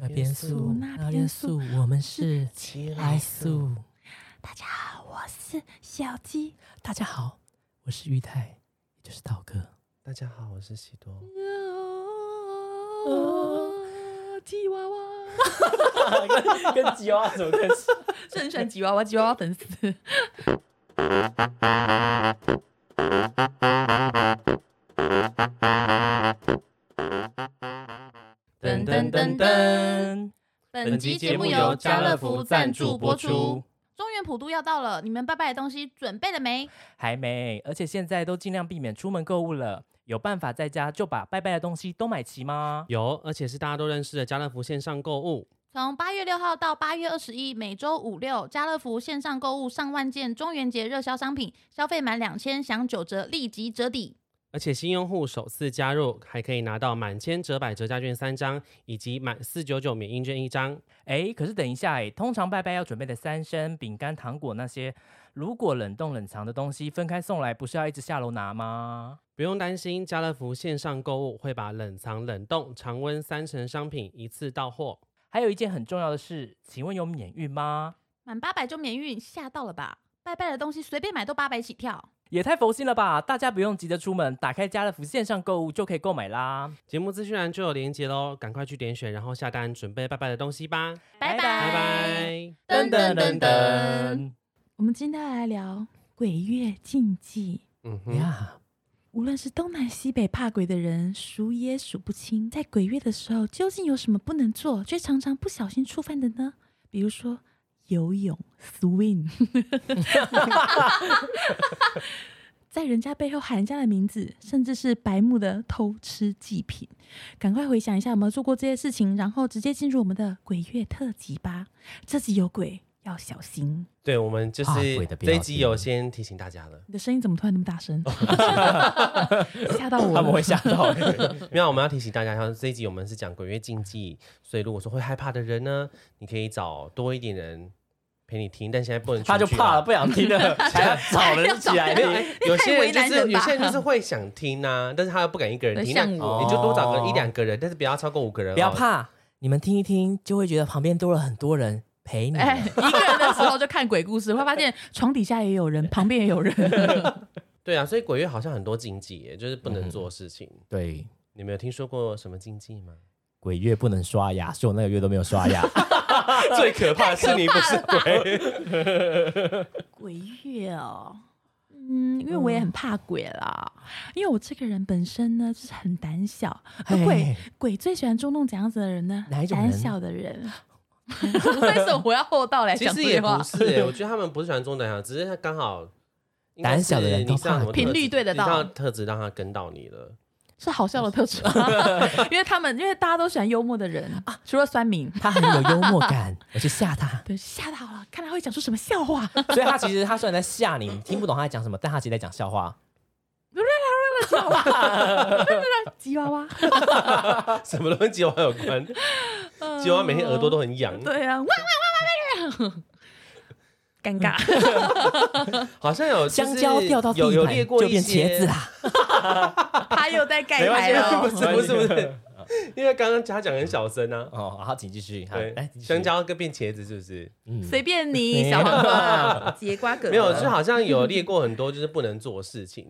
那边素，那边素，我们是来素。大家好，我是小鸡。大家好，我是玉泰，也就是道哥。大家好，我是喜多。吉娃娃，跟跟吉娃娃怎么关系？是很喜欢吉娃娃，吉娃娃粉丝。噔噔噔噔，本集节目由家乐福赞助播出。中原普渡要到了，你们拜拜的东西准备了没？还没，而且现在都尽量避免出门购物了。有办法在家就把拜拜的东西都买齐吗？有，而且是大家都认识的家乐福线上购物。从八月六号到八月二十一，每周五六，家乐福线上购物上万件中元节热销商品，消费满两千享九折，立即折抵。而且新用户首次加入还可以拿到满千折百折价券三张，以及满四九九免运券一张。哎，可是等一下，哎，通常拜拜要准备的三生饼干、糖果那些，如果冷冻冷藏的东西分开送来，不是要一直下楼拿吗？不用担心，家乐福线上购物会把冷藏、冷冻、常温三成商品一次到货。还有一件很重要的事，请问有免运吗？满八百就免运，吓到了吧？拜拜的东西随便买都八百起跳。也太佛心了吧！大家不用急着出门，打开家乐福线上购物就可以购买啦。节目资讯栏就有链接喽，赶快去点选，然后下单准备拜拜的东西吧。拜拜拜拜。噔噔噔噔，我们今天来聊鬼月禁忌。嗯哼，呀，无论是东南西北怕鬼的人，数也数不清。在鬼月的时候，究竟有什么不能做，却常常不小心触犯的呢？比如说游泳、swing，在人家背后喊人家的名字，甚至是白目的偷吃祭品。赶快回想一下有没有做过这些事情，然后直接进入我们的鬼月特辑吧。这集有鬼，要小心。对，我们就是这一集有先提醒大家了。你的声音怎么突然那么大声？吓到我了！他们会吓到。没有，我们要提醒大家，像这一集我们是讲鬼月禁忌，所以如果说会害怕的人呢，你可以找多一点人陪你听，但现在不能出去啊他就怕了，不想听了，还要找人 起来没有，哎听。有些人就是有些人就是会想听呐、但是他又不敢一个人听，那像我你就多找个一两个人，但是不要超过五个人、哦，不要。怕，你们听一听，就会觉得旁边多了很多人陪你。哎，一个人的时候就看鬼故事，会发现床底下也有人，旁边也有人。对啊，所以鬼月好像很多禁忌耶，就是不能做的事情。对，你们有听说过什么禁忌吗？鬼月不能刷牙，所以我那个月都没有刷牙。最可怕的是你不是鬼，鬼月哦，嗯，因为我也很怕鬼啦，因为我这个人本身呢就是很胆小，而鬼鬼最喜欢捉弄怎样子的人呢？哪一种胆小的人。为什么我要厚道来其讲这句话实也不？是耶，我觉得他们不是喜欢中胆小，只是他刚好胆小的人你频率对得到特质让他跟到你了。是好笑的特质？因为他们因为大家都喜欢幽默的人啊，除了酸民，他很有幽默感，我去吓他。对，吓到了，看他会讲出什么笑话。所以他其实他虽然在吓你，你听不懂他在讲什么，但他其实在讲笑话。吉娃娃，什么都跟吉娃娃有关，吉娃娃每天耳朵都很痒，对啊，哇哇哇哇哇！尴尬，好像有香蕉掉到地有有板列过就变茄子啦。他又在盖牌了不。是不是不是，因为刚刚他讲很小声啊。哦，好，请继续。好对来，香，蕉跟变茄子是不是？嗯随便你，小黄瓜、节瓜葛，没有，就好像有列过很多就是不能做的事情。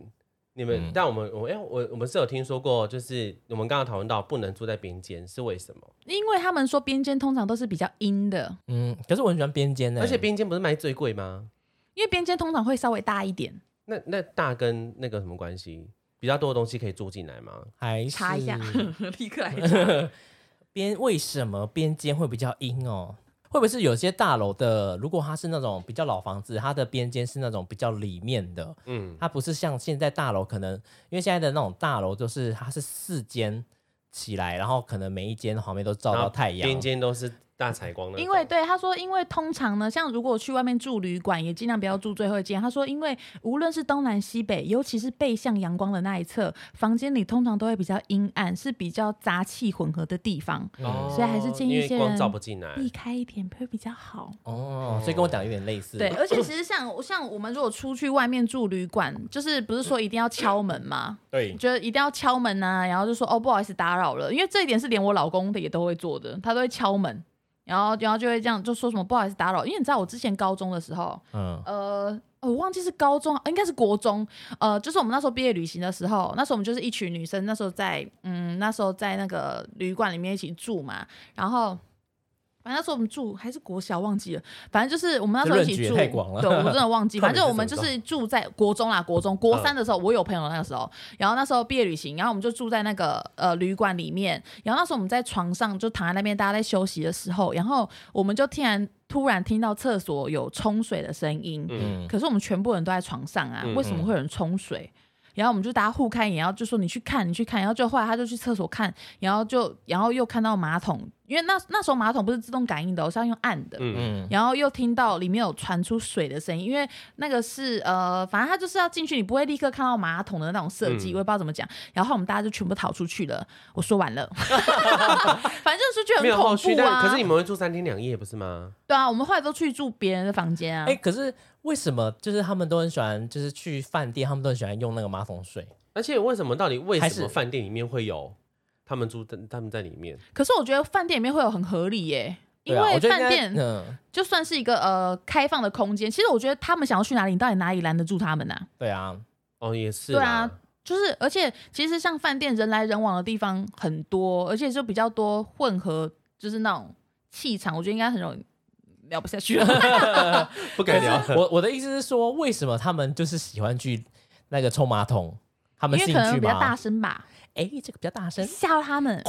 你们嗯，但我们我哎，我我们是有听说过，就是我们刚刚讨论到不能住在边间是为什么？因为他们说边间通常都是比较阴的，嗯，可是我很喜欢边间呢，而且边间不是卖最贵吗？因为边间通常会稍微大一点。那那大跟那个什么关系？比较多的东西可以住进来吗？还是查一下，立刻来查。边为什么边间会比较阴哦？会不会是有些大楼的，如果它是那种比较老房子，它的边间是那种比较里面的，嗯，它不是像现在大楼可能，因为现在的那种大楼就是它是四间起来，然后可能每一间旁边都照到太阳，边间都是大采光的。因为对他说，因为通常呢，像如果去外面住旅馆，也尽量不要住最后一间。他说，因为无论是东南西北，尤其是背向阳光的那一侧，房间里通常都会比较阴暗，是比较杂气混合的地方，哦，所以还是建议一些人照不进来。避开一点会比较好。哦，所以跟我讲有点类似。对，而且其实像像我们如果出去外面住旅馆，就是不是说一定要敲门吗？对，觉得一定要敲门呐、然后就说哦不好意思打扰了，因为这一点是连我老公的也都会做的，他都会敲门，然后然后就会这样就说什么不好意思打扰，因为你知道我之前高中的时候，嗯，呃。我忘记是高中，呃应该是国中，呃，就是我们那时候毕业旅行的时候，那时候我们就是一群女生，那时候在，嗯，那时候在那个旅馆里面一起住嘛，然后，反正那时候我们住还是国小忘记了，反正就是我们那时候一起住，对，我真的忘记，反正我们就是住在国中啦，国中国三的时候，我有朋友那个时候，然后那时候毕业旅行，然后我们就住在那个呃旅馆里面，然后那时候我们在床上就躺在那边，大家在休息的时候，然后我们就突然突然听到厕所有冲水的声音，可是我们全部人都在床上啊，嗯为什么会有人冲水？然后我们就大家互看一眼，然后就说你去看，你去看，然后就后来他就去厕所看，然后就然后又看到马桶，因为那那时候马桶不是自动感应的哦，是要用按的，嗯嗯，然后又听到里面有传出水的声音，因为那个是呃，反正他就是要进去，你不会立刻看到马桶的那种设计，嗯我也不知道怎么讲。然后我们大家就全部逃出去了。我说完了，反正就是觉没得很恐有后续，但怖啊。可是你们会住三天两夜不是吗？对啊，我们后来都去住别人的房间啊。哎，可是为什么就是他们都很喜欢，就是去饭店，他们都很喜欢用那个马桶水？而且为什么到底为还是什么饭店里面会有他们住在他们在里面？可是我觉得饭店里面会有很合理耶。因对啊，为我觉得应该饭店嗯，就算是一个呃开放的空间，其实我觉得他们想要去哪里，你到底哪里拦得住他们呢、对啊，哦，也是对啊啦，就是，而且其实像饭店人来人往的地方很多，而且就比较多混合，就是那种气场，我觉得应该很容易聊不下去了。不敢聊。我我的意思是说，为什么他们就是喜欢去那个冲马桶？他们因为可能兴趣比较大吗？声吧，哎，这个比较大声。吓到他们。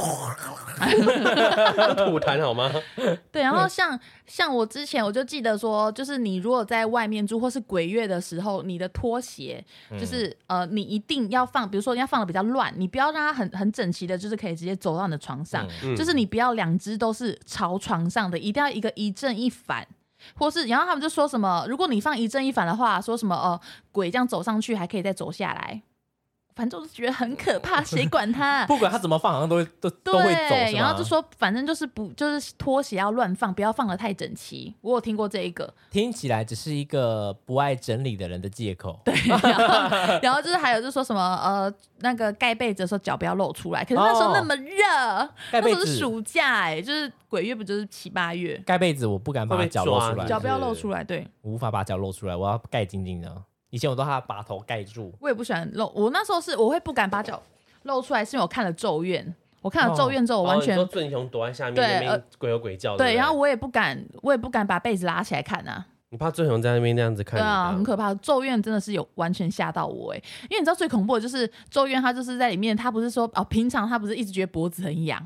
吐痰好吗？对，然后像像我之前我就记得说，就是你如果在外面住或是鬼月的时候，你的拖鞋就是、呃，你一定要放，比如说人家放的比较乱，你不要让它很很整齐的，就是可以直接走到你的床上，嗯就是你不要两只都是朝床上的，一定要一个一正一反。或是，然后他们就说什么，如果你放一正一反的话，说什么呃，鬼这样走上去还可以再走下来，反正我就觉得很可怕，谁管他？不管他怎么放，好像都会都都会走，对，然后就说反正就是不就是拖鞋要乱放，不要放的太整齐。我有听过这一个，听起来只是一个不爱整理的人的借口。对，然后然后就是还有就是说什么呃那个盖被子的时候脚不要露出来，可是那时候那么热，那盖被子，时候是暑假哎、就是鬼月不就是七八月，盖被子我不敢把脚露出来，脚不要露出来，对我无法把脚露出来，我要盖紧紧的。以前我都怕把头盖住。我也不喜欢露。我那时候是我会不敢把脚露出来，是因为我看了《咒怨》，我看了《咒怨》之后，我完全、说俊雄躲在下面对鬼吼鬼叫，对，然后我也不敢，我也不敢把被子拉起来看啊。你怕俊雄在那边那样子看对啊，很可怕。咒怨真的是有完全吓到我哎，因为你知道最恐怖的就是咒怨，他就是在里面，他不是说哦，平常他不是一直觉得脖子很痒，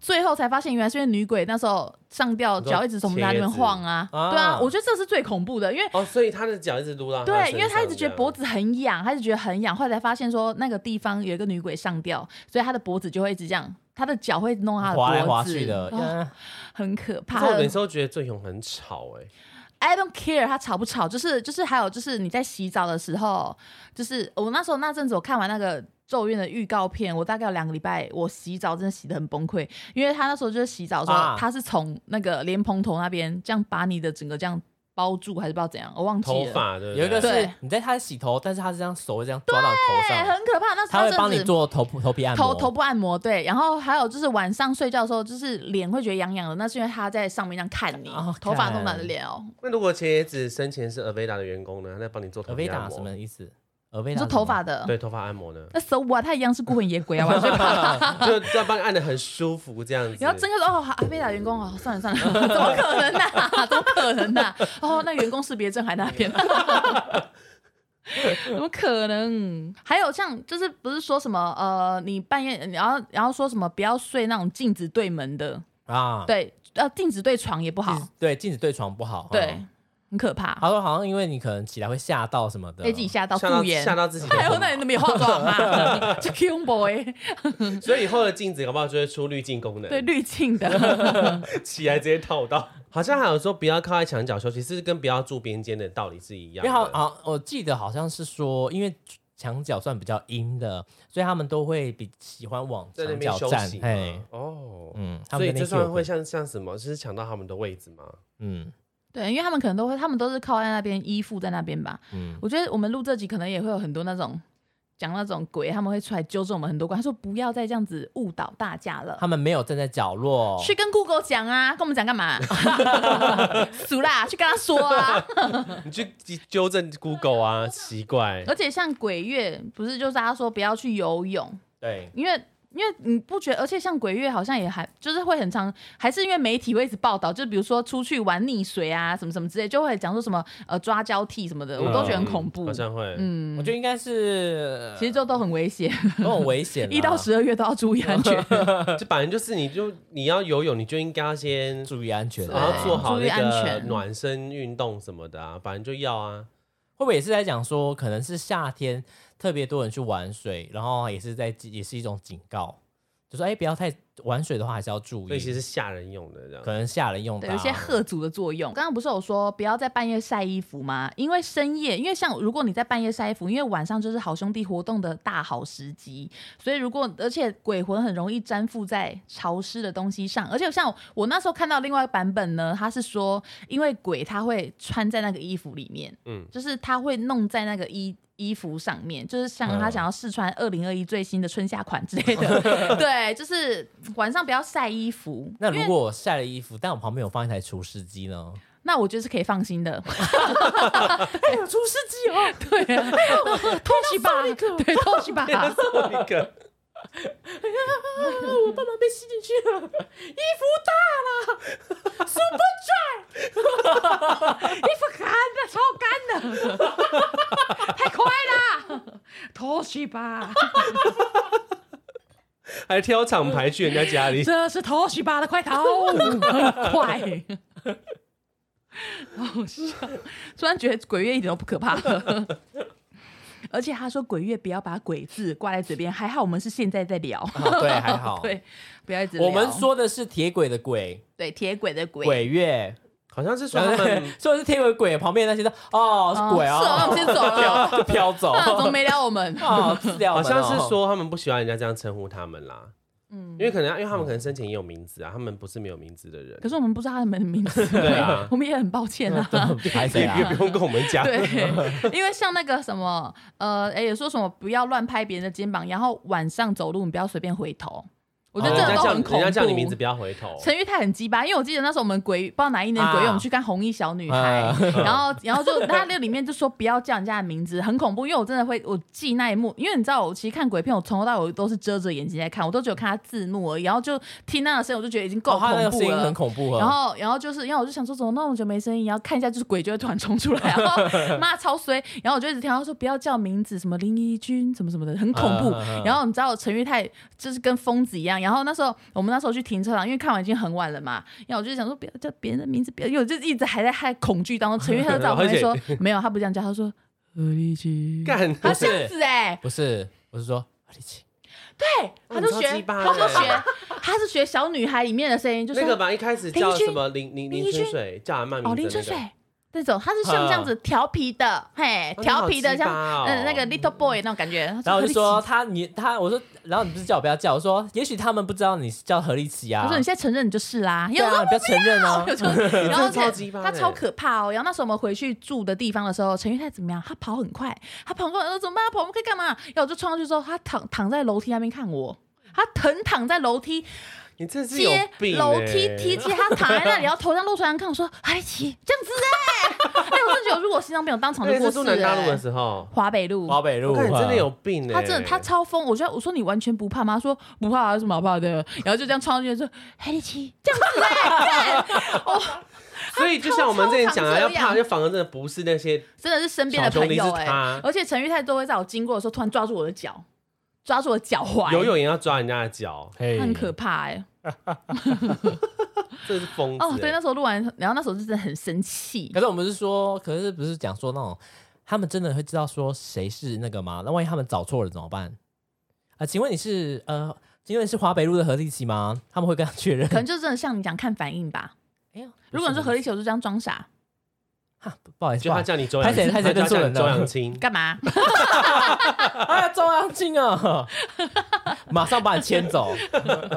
最后才发现原来是因为女鬼那时候上吊，脚一直从他那边晃啊。对啊啊，我觉得这是最恐怖的，因为。哦，所以他的脚一直撸到他的对，因为他一直觉得脖子很痒，他一直觉得很痒，后来才发现说那个地方有一个女鬼上吊，所以他的脖子就会一直这样，他的脚会弄他的脖子，滑来滑去的，很可。怕我有时候觉得俊雄很吵哎，I don't care，他吵不吵，就是就是还有就是你在洗澡的时候，就是我那时候那阵子我看完那个咒怨的预告片，我大概有两个礼拜，我洗澡真的洗的很崩溃，因为他那时候就是洗澡的时候，啊。他是从那个莲蓬头那边这样把你的整个这样包住，还是不知道怎样，我忘记头了。发的有一个是对你在他洗头，但是他是这样手会这样抓到你头对，上，很可怕。那他会帮你做头部头皮按摩，头头部按摩，对，然后还有就是晚上睡觉的时候，就是脸会觉得痒痒的，那是因为他在上面这样看你，哦头发看弄满了脸哦。那如果茄子生前是 Aveda 的员工呢，他在帮你做头尔维达皮按摩，什么意思？你说头发的，对头发按摩的，那 so what？他一样是孤魂野鬼啊，就就要帮你按的很舒服这样子。然后真的说哦，阿菲达员工哦，算了算了，怎么可能呢、怎么可能呢、哦，那员工识别证还在那边，怎么可能？还有像就是不是说什么呃，你半夜然后然后说什么不要睡那种镜子对门的，啊，对，呃，镜子对床也不好。对镜子对床不好，对。嗯。很可怕，他说好像因为你可能起来会吓到什么的，被自己吓到吓到素颜。吓到自己的哎呦，那你都没有化妆啊？这 Q boy 所以以后的镜子搞不好就会出滤镜功能，对滤镜的，起来直接套到。好像还有说不要靠在墙角休息，是跟不要住边间的道理是一样因为好的。好，我记得好像是说，因为墙角算比较阴的，所以他们都会比喜欢往在那墙角站边休息。嘿嘛，哦，嗯，他所以们那边有个这算会像像什么？就是抢到他们的位置吗？嗯对，因为他们可能都会，他们都是靠在那边依附在那边吧。嗯，我觉得我们录这集可能也会有很多那种讲那种鬼，他们会出来纠正我们很多关。他说不要再这样子误导大家了。他们没有站在角落，去跟 Google 讲啊，跟我们讲干嘛？俗啦，去跟他说啊。你去纠正 Google 啊，奇怪。而且像鬼月，不是就是大家说不要去游泳，对，因为因为你不觉得，而且像鬼月好像也还就是会很常，还是因为媒体会一直报道，就比如说出去玩溺水啊，什么什么之类，就会讲说什么呃抓交替什么的，我都觉得很恐怖好。像会。嗯我，觉得应该是其实这都很危险，都很危险 啦，一到十二月都要注意安全。这反正就是，你就你要游泳，你就应该要先，注意安全然啊。后做好注意安那个全暖身运动什么的啊，反正就要啊。会不会也是在讲说，可能是夏天特别多人去玩水，然后也是在也是一种警告，就说哎、不要太玩水的话还是要注意，所以其实是吓人用的这样可。能吓人用的、啊，有一些吓阻的作用。刚刚不是有说不要在半夜晒衣服吗？因为深夜，因为像如果你在半夜晒衣服，因为晚上就是好兄弟活动的大好时机，所以如果而且鬼魂很容易粘附在潮湿的东西上，而且像我那时候看到另外一个版本呢，他是说因为鬼他会穿在那个衣服里面，嗯，就是他会弄在那个衣。衣服上面就是像他嗯想要试穿二零二一最新的春夏款之类的，对，就是晚上不要晒衣服。那如果我晒了衣服，但我旁边有放一台除湿机呢？那我觉得是可以放心的。除湿机哦，对啊，偷袭吧，对，偷袭吧。做一个我爸爸被吸进去了，衣服大了，super dry，衣服干的，超干的，太快了，偷袭吧，还挑厂牌去人家家里，这是偷袭吧的快逃，快。好笑，突然觉得鬼月一点都不可怕。了。而且他说鬼月不要把鬼字挂在嘴边，还好我们是现在在聊，哦对，还好。对，不要一直聊。我们说的是铁轨的轨，对铁轨的鬼，鬼月，好像是说他们 说的是铁轨鬼，旁边那些都哦是鬼是哦那我们先走了。飘就飘走，啊，怎么没聊我们？好像是说他们不喜欢人家这样称呼他们啦，嗯因为可能因为他们可能生前也有名字啊，他们不是没有名字的人可，是我们不知道他们的名字，对啊 我们也很抱歉啊。还 谁啊也？不用跟我们讲。对，因为像那个什么，呃，哎也说什么不要乱拍别人的肩膀，然后晚上走路你不要随便回头。我觉得这个都很恐怖。人家叫你名字，不要回头。陈玉泰很鸡巴，因为我记得那时候我们鬼不知道哪一年鬼我们去看红衣小女孩，啊 然后然后就他那里面就说不要叫人家的名字，很恐怖。因为我真的会我记那一幕，因为你知道我其实看鬼片，我从头到尾都是遮着眼睛在看，我都只有看他字幕而已，然后就听那个声音，我就觉得已经够恐怖了。声音很恐怖啊。然后，然后就是，因为我就想说，怎么那么久没声音？然后看一下，就是鬼就会突然冲出来，然后 妈超衰。然后我就一直听他说不要叫名字，什么林怡君，什么什么的，很恐怖。然后你知道陈玉泰就是跟疯子一样。然后那时候我们那时候去停车场，因为看完已经很晚了嘛。然后我就想说不要叫别人的名字，不要，因为我就一直还在害恐惧当中。陈玉他就在我旁边说 没有，他不这样叫，他说何立奇，干，他不是。这样子哎、不是，我是说何立奇，对，他就学，他就学，他是学小女孩里面的声音，就是那个吧，一开始叫什么林林林春水，叫阿曼名哦，林春水那种，他是像这样子调皮的，嘿，哦调皮的，像嗯那个 little boy 那种感觉。然后我就说他你他，我说，然后你不是叫我不要叫，我说也许他们不知道你是叫何立奇啊。我说你现在承认你就是啦，因为我你不要承认哦。然后超他超可怕哦。然后那时候我们回去住的地方的时候，陈玉泰怎么样？他跑很快，他跑过来说怎么办？他跑我们可以干嘛？然后我就冲上去之后，他躺躺在楼梯那边看我。他疼躺在楼梯你这是有接病欸，楼梯梯阶，他躺在那里，然后头上露出来看我说：“哎奇这样子哎、哎，我真的觉得如果心脏病，我当场就那过世了、是住南大路的欸。时候，华北路，华北路，我看你真的有病哎，他真的他超疯，我觉得我说你完全不怕吗？他说不怕啊，有什么好怕的？然后就这样冲上去说黑力气这样子哎、哦所以就像我们之前讲的，要怕就反而真的不是那些真的是身边的朋友哎、而且陈玉泰都会在我经过的时候突然抓住我的脚，抓住我脚踝，游泳也要抓人家的脚，嘿很可怕哎、这是疯子、哦，对，欸那时候录完，然后那时候就真的很生气可。是我们是说，可是不是讲说那种，他们真的会知道说谁是那个吗？那万一他们找错了怎么办？啊、请问你是呃，请问你是华北路的何立奇吗？他们会跟他确认可。能就真的像你讲看反应吧。哎呦，如果你是何立球，就这样装傻，哈，不好意思，就他叫你周扬青，拍谁拍谁他叫认错人了你周扬青，干嘛？哎呀，周扬青啊，马上把你牵走。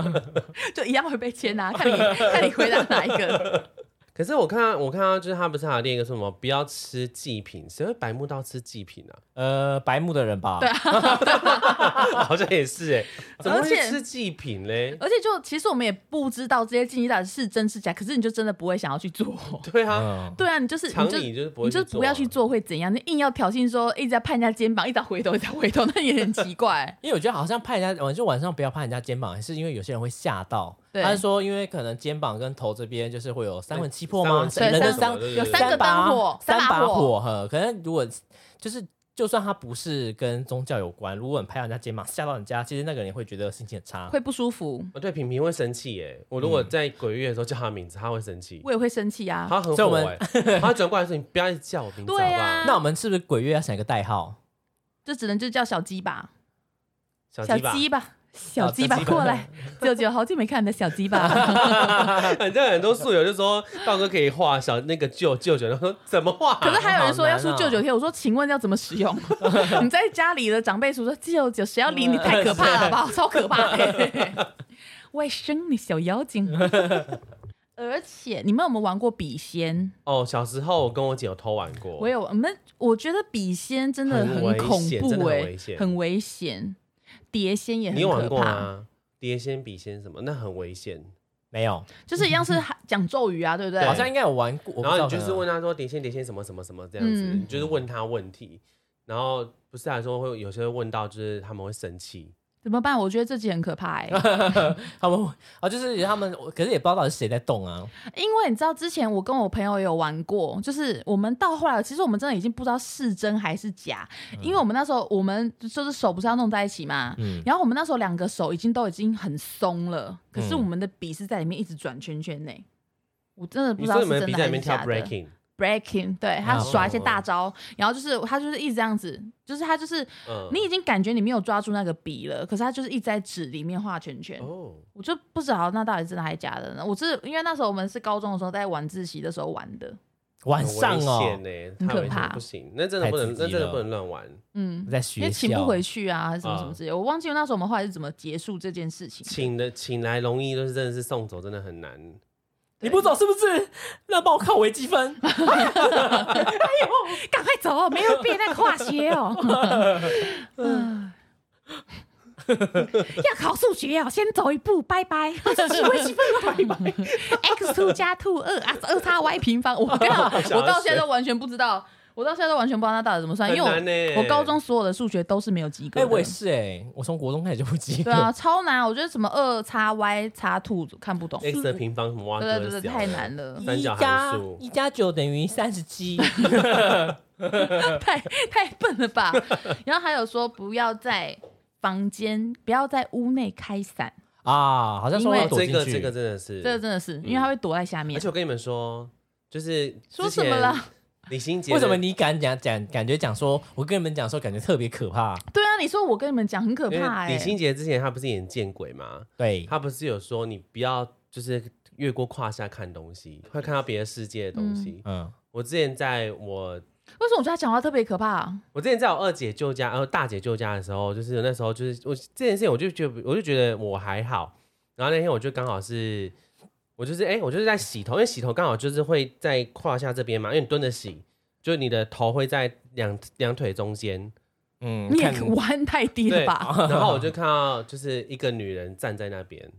就一样会被牵啊。看你看你回答哪一个？可是我看到，我看到就是他不是还有另一个什么不要吃祭品，谁会白目到吃祭品啊？呃，白目的人吧，对啊 好像也是哎、怎么会而且吃祭品嘞？而且就其实我们也不知道这些禁忌到底是真是假，可是你就真的不会想要去做。对啊，嗯，对啊，你就是常你就理就是不会你就不要去做会怎样？你硬要挑衅说一直在拍人家肩膀，一直在回头，一直在回头，那也很奇怪。因为我觉得好像拍人家，我就晚上不要拍人家肩膀，是因为有些人会吓到。对他是说，因为可能肩膀跟头这边就是会有三魂七魄吗？人的三七魄对对对有三个把灯火三三把火火呵。可能如果就是，就算他不是跟宗教有关，如果你拍人家肩膀吓到人家，其实那个人也会觉得心情很差。会不舒服，哦，对，平平会生气耶。我如果在鬼月的时候叫他名字，他会生气，我也会生气啊。他很所以我哎。他转过来说：“你不要一直叫我名字好不好啊？”那我们是不是鬼月要想一个代号？就只能就叫小鸡吧，小鸡吧，小鸡吧，小鸡吧，小鸡吧过来，舅舅，好久没看你的小鸡吧。反 正很多宿友就说道哥可以画小那个舅舅舅，然后说怎么画？可是还有人说要出舅舅贴，我说请问要怎么使用？你在家里的长辈说说舅舅，谁要理你？太可怕了吧，超可怕、欸！外甥，你小妖精。而且你们有没有玩过笔仙？哦，小时候我跟我姐有偷玩过，我有，我们我觉得笔仙真的很恐怖哎、很危险。碟仙也很你有玩可怕，过吗？碟仙、笔仙什么，那很危险。没有，就是一样是 讲咒语啊，对不对？好像应该有玩过。我不知道然后你就是可能问他说碟仙、碟仙什么什么什么这样子，嗯你就是问他问题，然后不是还说会有些会问到，就是他们会生气。怎么办？我觉得这集很可怕哎、他们啊，就是他们，可是也不知道到底是谁在动啊。因为你知道之前我跟我朋友有玩过，就是我们到后来，其实我们真的已经不知道是真还是假，因为我们那时候我们就是手不是要弄在一起嘛，嗯，然后我们那时候两个手已经都已经很松了，可是嗯我们的笔是在里面一直转圈圈呢。我真的不知道是真的还比在里面跳是假的。breaking，breaking，对他哦耍一些大招，然后就是他就是一直这样子，就是他就是嗯，你已经感觉你没有抓住那个笔了，可是他就是一直在纸里面画圈圈。哦，我就不知道那到底真的还是假的呢。我是因为那时候我们是高中的时候在晚自习的时候玩的，晚上哦，很可怕不行，那真的不能，那真的不能乱玩。嗯，在学校请不回去啊，还是什么什么啊之类的。我忘记那时候我们后来是怎么结束这件事情。请的请来容易，就是真的是送走，真的很难。你不走是不是？那帮我靠微积分。哎呦赶快走，没有变那个化学哦。嗯 要考数学哦，先走一步，拜拜。数学微积分哦，拜拜。x two 加 two 二啊，二叉 y 平方。我我到现在都完全不知道，我到现在都完全不知道那到底怎么算，因为很难欸我我高中所有的数学都是没有及格哎、的。我也是哎、我从国中开始就不及格。对啊，超难。我觉得什么二叉 y 叉 two 看不懂。x 的平方什么挖对对对对，太难了，三角函一加数一加九等于三十七。太太笨了吧？然后还有说不要在房间，不要在屋内开伞，啊，好像说要躲进去。这个这个真的是，这个真的是，因为它会躲在下面而且。我跟你们说，就是说什么了？李心洁为什么你敢讲讲？感觉讲说，我跟你们讲说，感觉特别可怕。对啊，你说我跟你们讲很可怕哎、李心洁之前她不是演见鬼吗？对，她不是有说你不要就是越过胯下看东西，会看到别的世界的东西。嗯，我之前在我为什么我觉得他讲话特别可怕、啊？我之前在我二姐舅家，然后大姐舅家的时候，就是那时候就是我这件事情，我就觉得我就觉得我还好。然后那天我就刚好是，我就是哎、我就是在洗头，因为洗头刚好就是会在胯下这边嘛，因为你蹲着洗，就是你的头会在两两腿中间。嗯，你也弯太低了，吧？然后我就看到就是一个女人站在那边，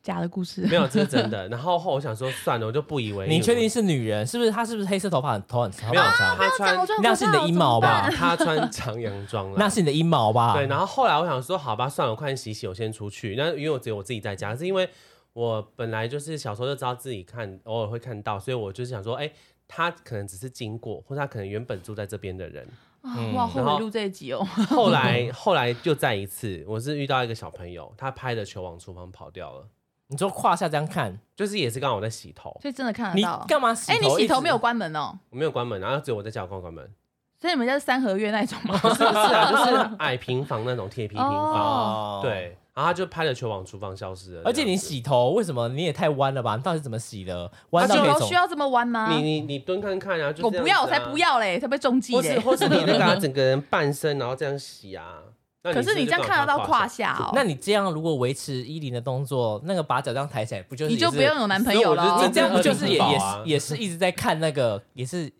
假的故事没有，这是真 的。然后后我想说算了，我就不以为。你确定是女人？是不是？她是不是黑色头发很头很长？没有？长她穿 那是你的阴毛吧她穿长洋装了，那是你的阴毛吧？对，然后后来我想说，好吧，算了，我快点洗洗，我先出去。那因为我只有我自己在家，是因为我本来就是小时候就知道自己看，偶尔会看到，所以我就是想说，哎、他可能只是经过，或者他可能原本住在这边的人。啊嗯我好后然后悔录这一集哦。后来 后来就再一次，我是遇到一个小朋友，他拍的球往厨房跑掉了。你说胯下这样看，就是也是刚好我在洗头，所以真的看得你到。干嘛洗哎，你？洗头没有？关门哦，我没有关门，然后只有我在叫关关门，所以你们家是三合院那种吗？不是不是啊，就是 矮平房那种铁皮平房，哦，。对，然后他就拍了球往厨房消失了，而且你。洗头为什么你也太弯了吧？你到底是怎么洗的？弯啊，到可以从洗头需要这么弯吗？你你你蹲看看啊，就我不要，我才不，要嘞，才被中计嘞。或是或是你那个啊 整个人半身然后这样洗啊，那可是你这样看得到胯下，哦，那你这样如果维持依林的动作，那个把脚这样抬起来，不就是你就也是不用有男朋友了哦。所以我就你这样不就是也也是也是一直在看那个也是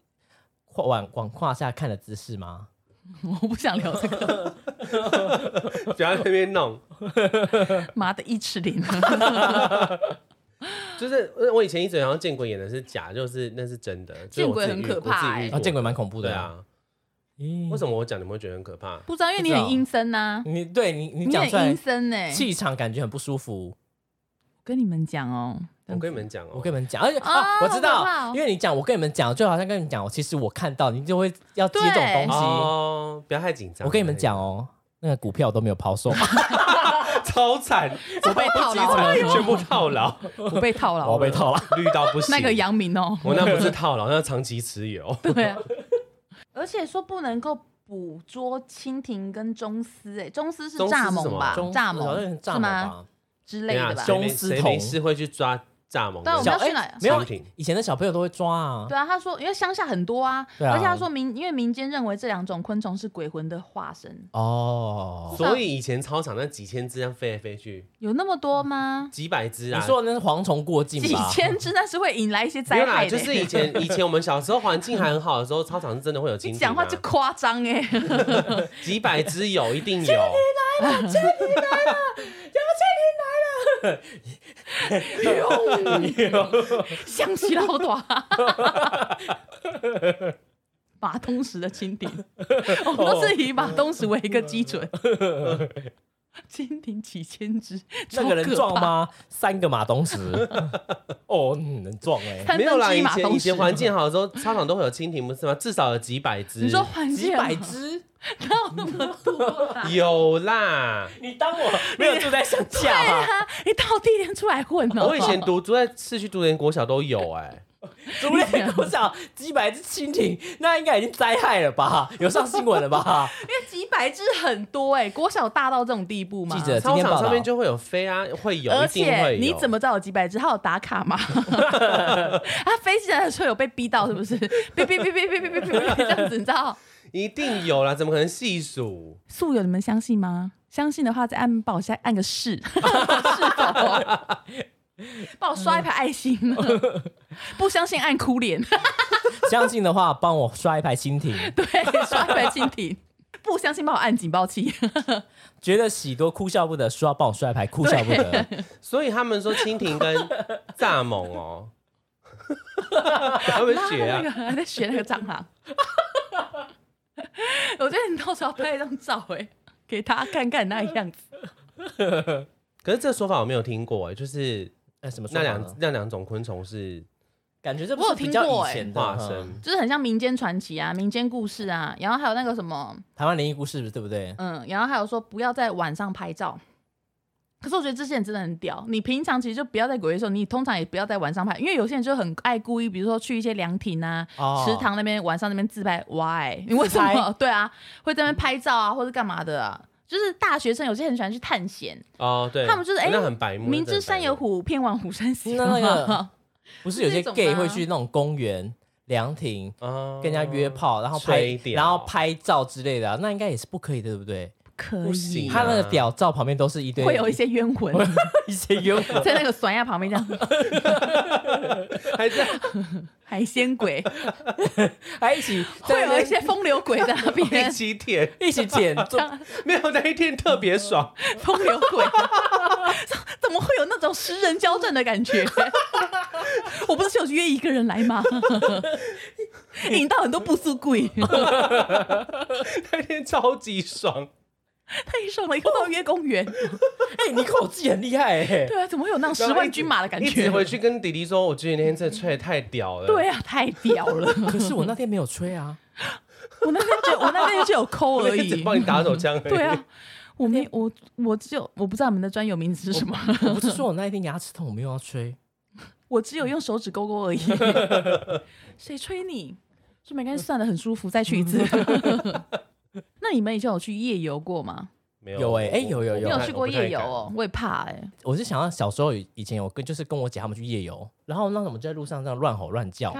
往往胯下看的姿势吗？我不想聊这个，不要在那边弄。妈的一尺零。就是呃我以前一直好像见鬼演的是假，就是那是真的。见鬼很可怕欸啊，见鬼蛮恐怖的。对，啊，咦为什么我讲你们会觉得很可怕？不知道，因为你很阴森呐，你对你你你讲出来很阴森呢。气场感觉很不舒服。跟你们讲哦，我跟你们讲哦，我跟你们讲，而且啊啊，我知道哦，因为你讲，我跟你们讲，就好像跟你们讲，其实我看到你就会要接这种东西。哦，不要太紧张。我跟你们讲哦，那个股票都没有抛售，超惨，我被套牢，全部套牢，我被套牢，我被。套牢。绿到不行。那个阳明哦，我那不是套牢，那是长期持有。对啊，而且说不能够捕捉蜻蜓跟中丝，哎，中丝是蚱蜢吧？中蚱好像蜢蚱蜢是吗？吧？之类的吧？中谁没事会去抓蚱蜢？对啊我们小要去哪哎没有以前的小朋友都会抓啊。对啊，他说因为乡下很多啊，而且他说民因为民间认为这两种昆虫是鬼魂的化身，哦，所以以前操场那几千只这样飞来飞去，有那么多吗？几百只啊。你说的那是蝗虫过境几？千只，那是会引来一些灾害的。就是以前 以前我们小时候环境还很好的时候，操场是真的会有蜻你蜓、啊。讲话就夸张哎，几百只有，一定有。象棋老大，马东石的蜻蜓，我们都是以马东石为一个基准。蜻蜓几千只，那个人？撞吗？三个马东石，哦，嗯能撞哎、三没有啦，以前以前环境好的时候，操场都会有蜻蜓，不是吗？至少有几百只。你说环几百只，哪 有那么多啊？有啦。你当我没有住在乡下对啊？啊，你到地点出来混哦。我以前读住在市区读连国小都有哎、竹联国小几百只蜻蜓，那应该已经灾害了吧？有上新闻了吧？因为几百只很多哎，国小大到这种地步吗？记者今操场上面就会有飞啊，会有，而一定且会有。你怎么知道有几百只？他有打卡吗？他飞起来的时候有被逼到是不是？哔哔哔哔哔哔哔哔这样子，你知道？一定有啦？怎么可能细数？素友，你们相信吗？相信的话，再按帮我下按个是，是否？帮我刷一排爱心。不相信按哭脸，相信的话，帮我刷一排蜻蜓。对，刷一排蜻蜓。不相信帮我按警报器。觉得喜多哭笑不得，刷帮我刷一排哭笑不得。所以他们说蜻蜓跟蚱蜢哦，他们学啊那个，还在学那个蟑螂。我觉得你到时候要拍一张照哎、给大家看看那个样子。可是这说法我没有听过哎，就是哎，什么那两那两种昆虫是感觉这不我有是比较听过哎以前的嗯化身，就是很像民间传奇啊、民间故事啊，然后还有那个什么，台湾灵异故事，对不对？嗯，然后还有说不要在晚上拍照。可是我觉得这些人真的很屌，你平常其实就不要在鬼月的时候，你通常也不要在晚上拍，因为有些人就很爱故意，比如说去一些凉亭啊、哦池塘那边晚上那边自拍，why？你为什么？对啊，会在那边拍照啊，或者干嘛的啊？就是大学生有些很喜欢去探险，哦，对，他们就是哎那很白目，明知山有虎，偏往虎山行。那那个不是有些 gay 吗会去那种公园、凉亭哦跟人家约炮，然后拍然后拍照之类的啊，那应该也是不可以的，对不对？可以不行，他那个屌照旁边都是一堆会有一些冤魂。一些冤魂，在那个酸亚旁边这样，还在。海鲜鬼。还一起会有一些风流鬼在那边。一，起舔，一起剪，做没有那一天特别爽，风流鬼，怎么会有那种十人交战的感觉？我不是只有约一个人来吗？引到很多不速鬼，那天超级爽。太爽了！以后都要约公园。哎，你口技很厉害哎，对啊，怎么会有那种十万军马的感一直觉？回去跟弟弟说，我觉得那天真的吹的太屌了。对啊，太屌了！可是我那天没有吹啊，我那天就我那天就有抠而已。帮你打手枪。对啊，我没我我只有我不知道你们的专有名词是什么，我不是说我那一天牙齿痛，我没有要吹。我只有用手指勾勾而已。谁吹你？说没关系，算的很舒服，再去一次。那你们以前有去夜游过吗？没有哎我有有有你有去过夜游？哦？我也怕哎、我是想到小时候以以前有跟就是跟我姐他们去夜游，然后那我们就在路上这样乱吼乱叫，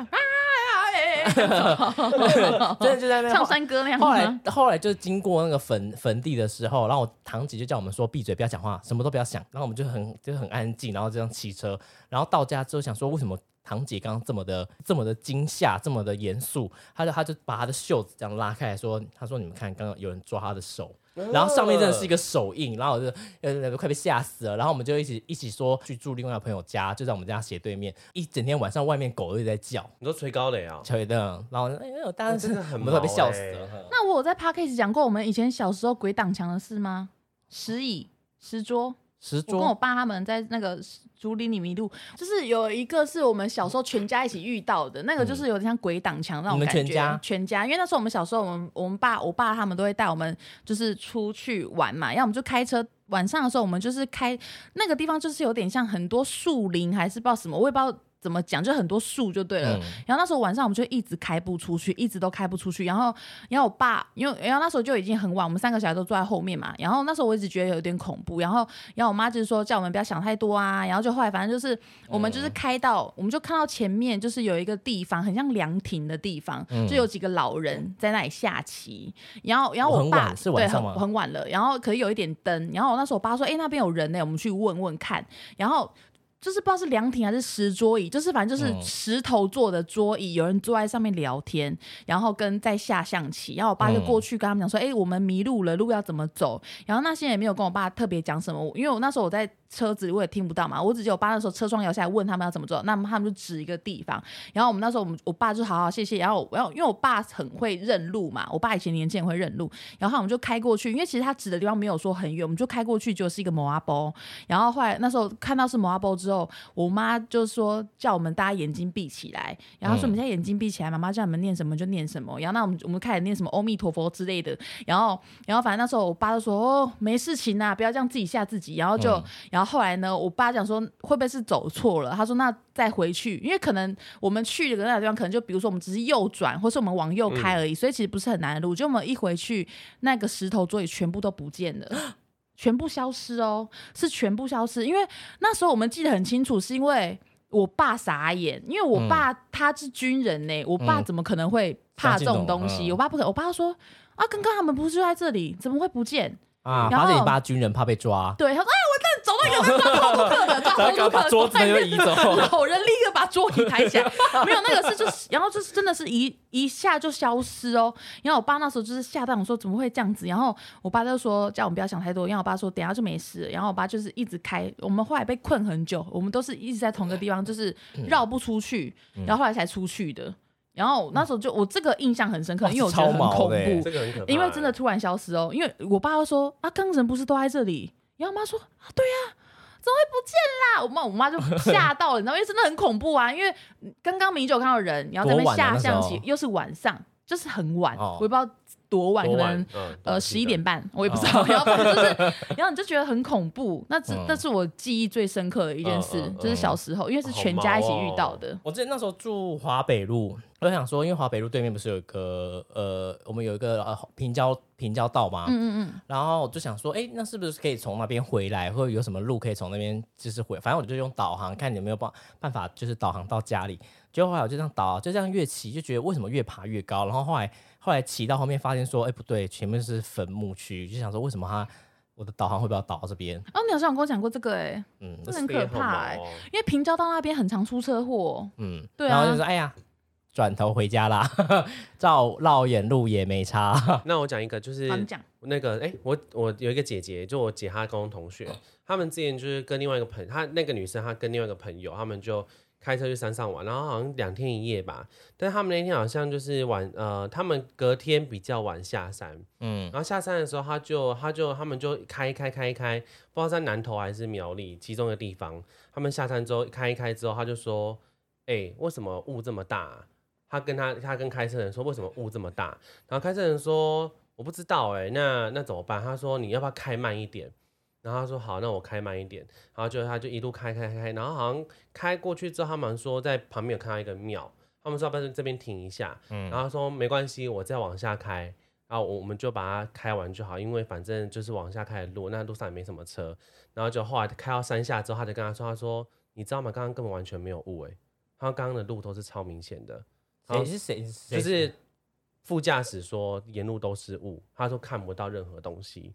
真的就在那边唱山歌那样后来吗？后来就是经过那个坟坟地的时候，然后我堂姐就叫我们说闭嘴，不要讲话，什么都不要想。然后我们就很就很安静，然后这样骑车。然后到家之后想说，为什么堂姐刚刚这么的这么的惊吓，这么的严肃？她就她就把她的袖子这样拉开来说，她说你们看，刚刚有人抓她的手。然后上面真的是一个手印，然后我就呃快被吓死了。然后我们就一起一起说去住另外一个朋友家，就在我们家斜对面，一整天晚上外面狗都一直在叫，你说吹高雷啊？吹的，然后哎呦，当然是真的很我们都被笑死欸了。那我有在 podcast 讲过我们以前小时候鬼挡墙的事吗？石椅、石桌，石我跟我爸他们在那个竹林里迷路，就是有一个是我们小时候全家一起遇到的，那个就是有点像鬼挡墙那种感觉。全家全家，因为那时候我们小时候，我们我们爸我爸他们都会带我们就是出去玩嘛，要么就开车。晚上的时候，我们就是开那个地方，就是有点像很多树林，还是不知道什么，我也不知道怎么讲，就很多树就对了。嗯然后那时候晚上我们就一直开不出去，一直都开不出去。然后，然后我爸，因为然后那时候就已经很晚，我们三个小孩都坐在后面嘛。然后那时候我一直觉得有点恐怖。然后，然后我妈就是说叫我们不要想太多啊。然后就后来反正就是我们就是开到，我们就看到前面就是有一个地方很像凉亭的地方，嗯就有几个老人在那里下棋。然后，然后我爸是晚对很很晚了，然后可是有一点灯。然后我那时候我爸说：“哎、那边有人呢、我们去问问看。”然后。就是不知道是凉亭还是石桌椅，就是反正就是嗯石头做的桌椅，有人坐在上面聊天，然后跟在下象棋。然后我爸就过去跟他们讲说：“哎、我们迷路了，路要怎么走？”然后那些人也没有跟我爸特别讲什么，因为我那时候我在车子我也听不到嘛，我只记得我爸那时候车窗摇下来问他们要怎么做，那么他们就指一个地方。然后我们那时候我们我爸就好好谢谢，然后我然后因为我爸很会认路嘛，我爸以前年轻也会认路，然后我们就开过去，因为其实他指的地方没有说很远，我们就开过去就是一个摩阿波。然后后来那时候看到是摩阿波之后，我妈就说叫我们大家眼睛闭起来，然后说我们现在眼睛闭起来，妈妈叫你们念什么就念什么。然后那我们我们开始念什么阿弥陀佛之类的，然后然后反正那时候我爸就说哦没事情啊，不要这样自己吓自己。然后就、然后后来呢，我爸讲说会不会是走错了？他说那再回去，因为可能我们去的那个地方，可能就比如说我们只是右转，或是我们往右开而已，所以其实不是很难的路。就我们一回去，那个石头桌椅全部都不见了。全部消失哦，是全部消失。因为那时候我们记得很清楚，是因为我爸傻眼，因为我爸他是军人呢、我爸嗯怎么可能会怕这种东西？嗯我爸不可，我爸说啊，刚刚他们不是就在这里，怎么会不见？啊，然后你爸军人怕被抓，对，他说：“哎，我走到一个抓偷渡客的，抓然后偷渡客，把桌子又移走。老人立刻把桌椅抬起来，没有那个是就是，然后就是真的是一一下就消失哦。然后我爸那时候就是吓到，我说怎么会这样子？然后我爸就说叫我们不要想太多，然后我爸说等下就没事了。然后我爸就是一直开，我们后来被困很久，我们都是一直在同一个地方，就是绕不出去，然后后来才出去的。然后那时候就我这个印象很深刻，因为我觉得很恐怖这，个很可怕，因为真的突然消失哦。因为我爸就说啊，刚人不是都在这里？然后我妈说啊，对呀、怎么会不见啦？我妈我妈就 吓到了，你知道，因为真的很恐怖啊。因为刚刚明明就有看到人，然后在那边下象棋，又是晚上，就是很晚，哦我也不知道多晚，可能。嗯呃，十一点半，我也不知道。然后就是，然后你就觉得很恐怖。那这嗯那是我记忆最深刻的一件事，嗯嗯就是小时候，因为是全家一起遇到的。我之前那时候住华北路，我想说，因为华北路对面不是有一个呃，我们有一个呃平交平交道吗？嗯嗯嗯，然后我就想说，哎，那是不是可以从那边回来，或者有什么路可以从那边就是回？反正我就用导航看有没有办办法，就是导航到家里。结果后来我就这样导，就这样越骑，就觉得为什么越爬越高。然后后来后来骑到后面，发现说，哎，不对，前面是坟墓区，就想说为什么它我的导航会不要导到这边？哦，你好像有跟我讲过这个哎，嗯这很可怕哎，哎。因为平交道那边很常出车祸。嗯，对啊然后就说，哎呀，转头回家啦，照绕远路也没差。那我讲一个，就是好，你讲。那个，哎、我我有一个姐姐，就我姐她高中同学，他们之前就是跟另外一个朋，她那个女生，她跟另外一个朋友，他们就开车去山上玩，然后好像两天一夜吧。但是他们那天好像就是晚，呃，他们隔天比较晚下山，嗯然后下山的时候，他就他就他们就开开开开，不知道在南投还是苗栗其中的地方。他们下山之后开一开之后，他就说：“哎、为什么雾这么大啊、他跟他他跟开车人说：“为什么雾这么大？”然后开车人说：“我不知道哎、那那怎么办？他说你要不要开慢一点？然后他说好，那我开慢一点。然后就他就一路开开开，然后好像开过去之后，他们说在旁边有看到一个庙，他们说要不要在这边停一下？嗯然后他说没关系，我再往下开。然后我我们就把它开完就好，因为反正就是往下开的路，那路上也没什么车。然后就后来开到山下之后，他就跟他说：“他说你知道吗？刚刚根本完全没有雾诶，他说刚刚的路都是超明显的。”谁是谁？谁就是副驾驶说沿路都是雾，他说看不到任何东西。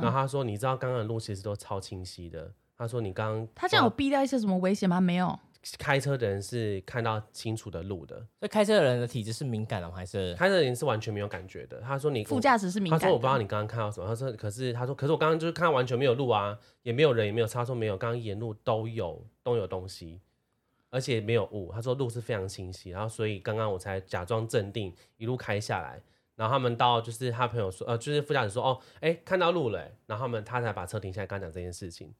然后他说你知道刚刚的路其实都超清晰的。他说你刚刚他这样有避掉一些什么危险吗？没有。开车的人是看到清楚的路的，所以开车的人的体质是敏感的吗？还是开车的人是完全没有感觉的。他说你副驾驶是敏感的。他说我不知道你刚刚看到什么。他说可是他说可是我刚刚就是看到完全没有路啊，也没有人，也没有车，说没有，刚刚沿路都有都有东西，而且没有雾。他说路是非常清晰，然后所以刚刚我才假装镇定，一路开下来。然后他们到就是他朋友说，呃，就是副驾驶说，哦，哎，看到路了欸，然后他们他才把车停下来，跟他讲这件事情。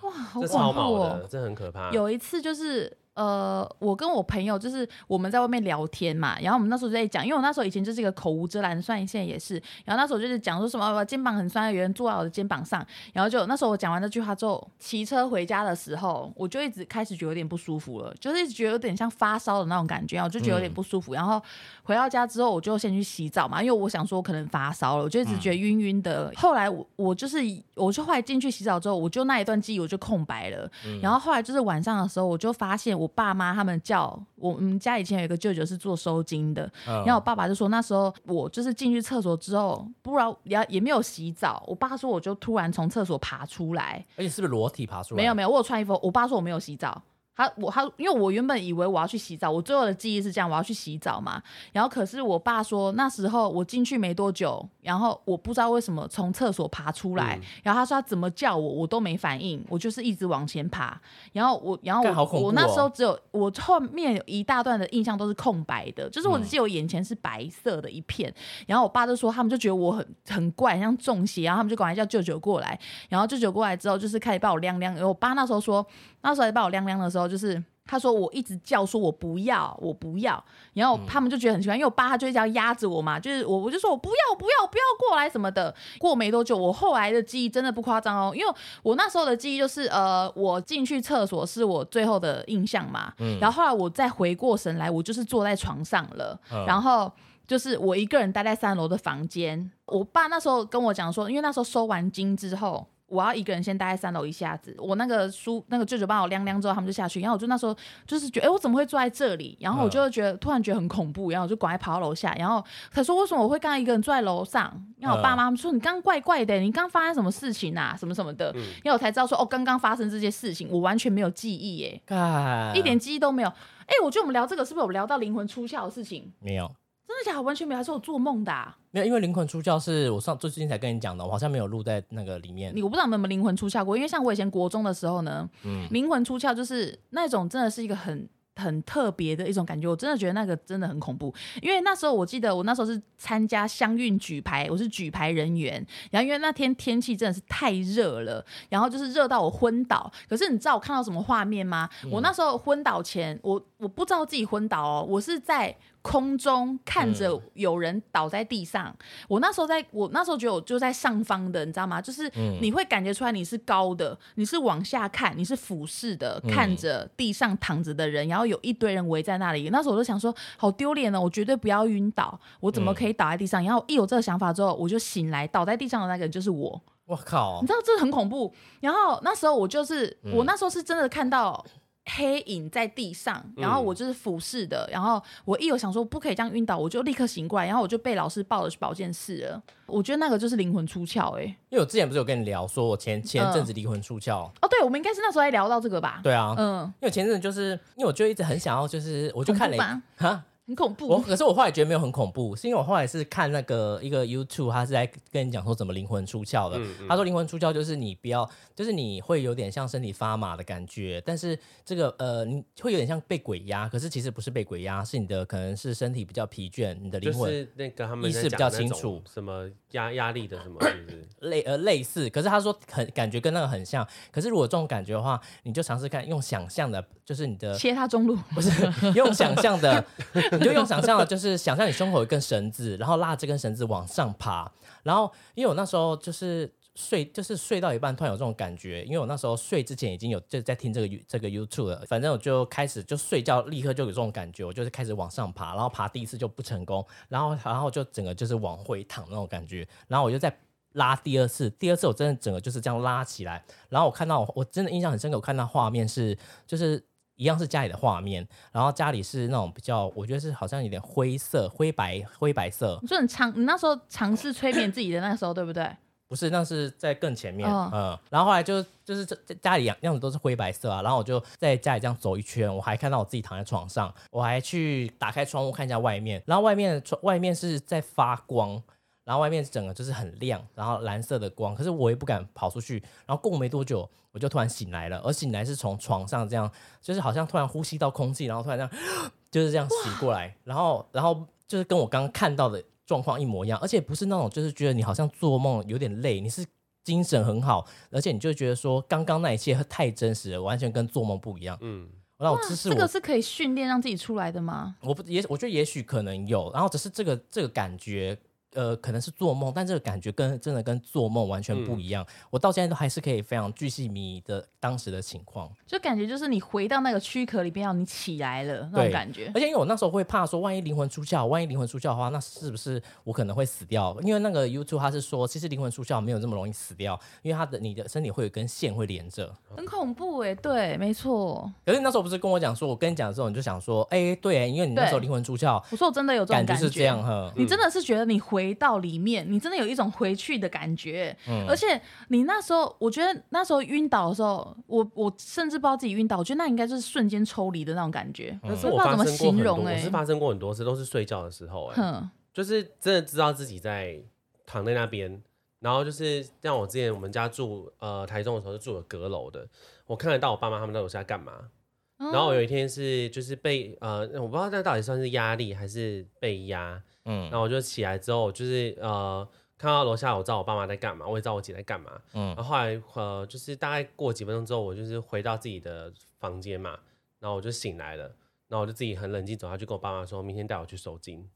哇，好这超恐怖哦毛的，！这很可怕。有一次就是呃，我跟我朋友就是我们在外面聊天嘛，然后我们那时候就在讲，因为我那时候以前就是一个口无遮拦，算现在也是，然后那时候就是讲说什么我肩膀很酸，有人坐在我的肩膀上，然后就那时候我讲完那句话之后，骑车回家的时候，我就一直开始觉得有点不舒服了，就是一直觉得有点像发烧的那种感觉，我就觉得有点不舒服，然后回到家之后我就先去洗澡嘛，因为我想说我可能发烧了，我就一直觉得晕晕的。后来我我就是我就后来进去洗澡之后，我就那一段记忆我就空白了。然后后来就是晚上的时候，我就发现我爸妈他们叫我我们家以前有一个舅舅是做收金的，嗯然后我爸爸就说那时候我就是进去厕所之后，不知道也也没有洗澡，我爸说我就突然从厕所爬出来，而且是不是裸体爬出来？没有没有，我有穿衣服，我爸说我没有洗澡。他我他，因为我原本以为我要去洗澡，我最后的记忆是这样，我要去洗澡嘛。然后可是我爸说那时候我进去没多久，然后我不知道为什么从厕所爬出来，然后他说他怎么叫我，我都没反应，我就是一直往前爬。然后我然后我、我那时候哦只有我后面有一大段的印象都是空白的，就是嗯我只记得我眼前是白色的一片。然后我爸就说他们就觉得我很很怪，很像中邪，然后他们就赶快叫舅舅过来。然后舅舅过来之后，就是开始把我晾晾。然后我爸那时候说，那时候把我晾晾的时候，就是他说我一直叫说我不要，我不要。然后他们就觉得很奇怪，因为我爸他就一直要压着我嘛，就是我我就说我不要，我不要，我不要过来什么的。过没多久，我后来的记忆真的不夸张哦，因为我那时候的记忆就是呃，我进去厕所是我最后的印象嘛。嗯然后后来我再回过神来，我就是坐在床上了，嗯然后。就是我一个人待在三楼的房间，我爸那时候跟我讲说，因为那时候收完金之后，我要一个人先待在三楼一下子。我那个叔那个舅舅帮我晾晾之后，他们就下去，然后我就那时候就是觉得，哎、我怎么会坐在这里？然后我就觉得、突然觉得很恐怖，然后我就赶快跑到楼下，然后他说为什么我会刚刚一个人坐在楼上？然后我爸妈他们说你刚刚怪怪的，你刚刚发生什么事情啊？什么什么的，然后我才知道说哦，刚刚发生这些事情，我完全没有记忆耶，干一点记忆都没有。哎、我觉得我们聊这个是不是有聊到灵魂出窍的事情？没有。真的假的？完全没有，还是我做梦的、啊？没有，因为灵魂出窍是我上最近才跟你讲的，我好像没有录在那个里面。你我不知道你们有没有灵魂出窍过，因为像我以前国中的时候呢，嗯灵魂出窍就是那种真的是一个很。很特别的一种感觉，我真的觉得那个真的很恐怖。因为那时候我记得我那时候是参加香运举牌，我是举牌人员。然后因为那天天气真的是太热了，然后就是热到我昏倒。可是你知道我看到什么画面吗？我那时候昏倒前，我我不知道自己昏倒哦，我是在空中看着有人倒在地上。我那时候在我那时候觉得我就在上方的，你知道吗？就是你会感觉出来你是高的，你是往下看，你是俯视的看着地上躺着的人，然后有一堆人围在那里。那时候我就想说，好丢脸哦，我绝对不要晕倒，我怎么可以倒在地上？然后一有这个想法之后，我就醒来，倒在地上的那个人就是我。我靠你，知道这很恐怖。然后那时候我就是，我那时候是真的看到黑影在地上，然后我就是俯视的，然后我一有想说不可以这样晕倒，我就立刻醒过来，然后我就被老师抱了去保健室了。我觉得那个就是灵魂出窍、欸，哎，因为我之前不是有跟你聊，说我前前阵子灵魂出窍。哦，对，我们应该是那时候还聊到这个吧？对啊，嗯，因为前阵子就是因为我就一直很想要，就是我就看了哈，很恐怖。我可是我后来觉得没有很恐怖，是因为我后来是看那个一个 YouTube，他是在跟你讲说怎么灵魂出窍的。他说灵魂出窍就是你不要，就是你会有点像身体发麻的感觉，但是这个呃你会有点像被鬼压，可是其实不是被鬼压，是你的可能是身体比较疲倦，你的灵魂是那个他们意识比较清楚 什么压压力的什么，是不是？类呃类似，可是他说很感觉跟那个很像，可是如果这种感觉的话，你就尝试看用想象的，就是你的切他中路，不是用想象的 你就用想象的，就是想象你胸口有一根绳子，然后拉这根绳子往上爬。然后因为我那时候就是睡，就是睡到一半突然有这种感觉，因为我那时候睡之前已经有就在听这个这个 YouTube 了，反正我就开始就睡觉，立刻就有这种感觉，我就是开始往上爬，然后爬第一次就不成功，然后然后就整个就是往回躺那种感觉，然后我就再拉第二次，第二次我真的整个就是这样拉起来，然后我看到我我真的印象很深刻，我看到画面是就是。一样是家里的画面，然后家里是那种比较，我觉得是好像有点灰色、灰白、灰白色，你说你尝，你那时候尝试催眠自己的那时候，对不对？不是，那是在更前面，哦。嗯，然后后来就就是这这家里样样子都是灰白色啊，然后我就在家里这样走一圈，我还看到我自己躺在床上，我还去打开窗户看一下外面，然后外面的窗外面是在发光，然后外面整个就是很亮，然后蓝色的光，可是我也不敢跑出去，然后过没多久我就突然醒来了，而醒来是从床上这样，就是好像突然呼吸到空气，然后突然这样就是这样醒过来，然后然后就是跟我刚刚看到的状况一模一样，而且不是那种就是觉得你好像做梦有点累，你是精神很好，而且你就觉得说刚刚那一切太真实了，完全跟做梦不一样。嗯，那我这是我这个是可以训练让自己出来的吗？我不也我觉得也许可能有，然后只是这个这个感觉。呃，可能是做梦，但这个感觉跟真的跟做梦完全不一样。我到现在都还是可以非常巨细迷的当时的情况。就感觉就是你回到那个躯壳里边，要你起来了那种感觉。而且因为我那时候会怕说，万一灵魂出窍，万一灵魂出窍的话，那是不是我可能会死掉？因为那个 YouTube 他是说，其实灵魂出窍没有这么容易死掉，因为他的你的身体会有根线会连着。很恐怖哎，对，没错。可是你那时候不是跟我讲说，我跟你讲的时候，你就想说，哎、对，因为你那时候灵魂出窍，我说我真的有这种感感觉是这样哈。你真的是觉得你回到里面，你真的有一种回去的感觉，嗯。而且你那时候，我觉得那时候晕倒的时候，我我甚至不知道自己晕倒，我觉得那应该就是瞬间抽离的那种感觉，但是我我不知道怎么形容哎、我是发生过很多次，都是睡觉的时候、哎，哼，就是真的知道自己在躺在那边，然后就是像我之前我们家住呃台中的时候是住了阁楼的，我看得到我爸妈他们在楼下干嘛，哦。然后我有一天是就是被呃我不知道那到底算是压力还是被压，嗯然后我就起来之后就是呃看到楼下我知道我爸妈在干嘛，我也知道我姐在干嘛，嗯然后后来呃就是大概过几分钟之后，我就是回到自己的房间嘛，然后我就醒来了，然后我就自己很冷静走下去跟我爸妈说，明天带我去收金。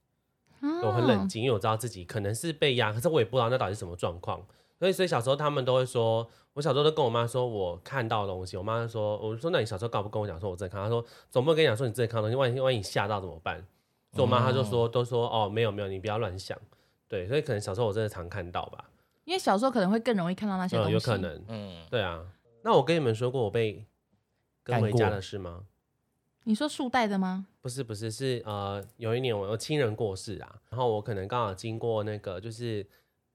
我很冷静，因为我知道自己可能是被压，可是我也不知道那到底是什么状况。所以，所以小时候他们都会说，我小时候都跟我妈说我看到的东西。我妈就说，我就说那你小时候干嘛不跟我讲说我真的看？她说总不能跟你讲说你真的看到东西，万一万一你吓到怎么办？所以我妈她就说、都说哦没有没有，你不要乱想。对，所以可能小时候我真的常看到吧，因为小时候可能会更容易看到那些东嗯，西，有可。能，嗯，对啊。那我跟你们说过我被跟回家的事吗？你说树袋的吗？不是不是是呃，有一年我有亲人过世啊，然后我可能刚好经过那个就是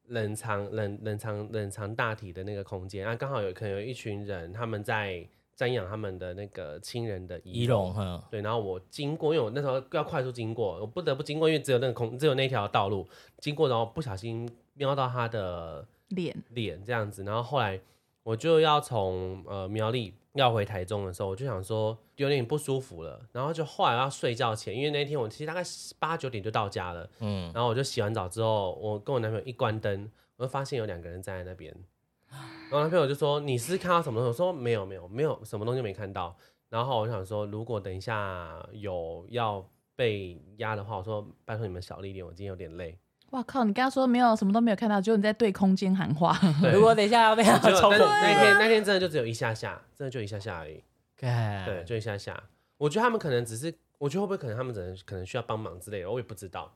冷藏冷冷藏冷藏大体的那个空间，啊，刚好有可能有一群人他们在瞻仰他们的那个亲人的仪仪容。对，然后我经过，因为我那时候要快速经过，我不得不经过，因为只有那个空，只有那条道路经过，然后不小心瞄到他的脸，脸这样子，然后后来我就要从呃苗栗要回台中的时候，我就想说有点不舒服了，然后就后来要睡觉前，因为那天我其实大概八九点就到家了，嗯，然后我就洗完澡之后，我跟我男朋友一关灯，我就发现有两个人站在那边，然后男朋友就说你是看到什么东西？我说没有没有没有什么东西没看到，然后我想说如果等一下有要被压的话，我说拜托你们小力一点，我今天有点累。哇靠！你刚刚说没有什么都没有看到，结果你在对空间喊话，如果等一下要被他结果但是抽，那天那天真的就只有一下下，真的就一下下而已。干对，就一下下。我觉得他们可能只是，我觉得会不会可能他们只能可能需要帮忙之类的，我也不知道。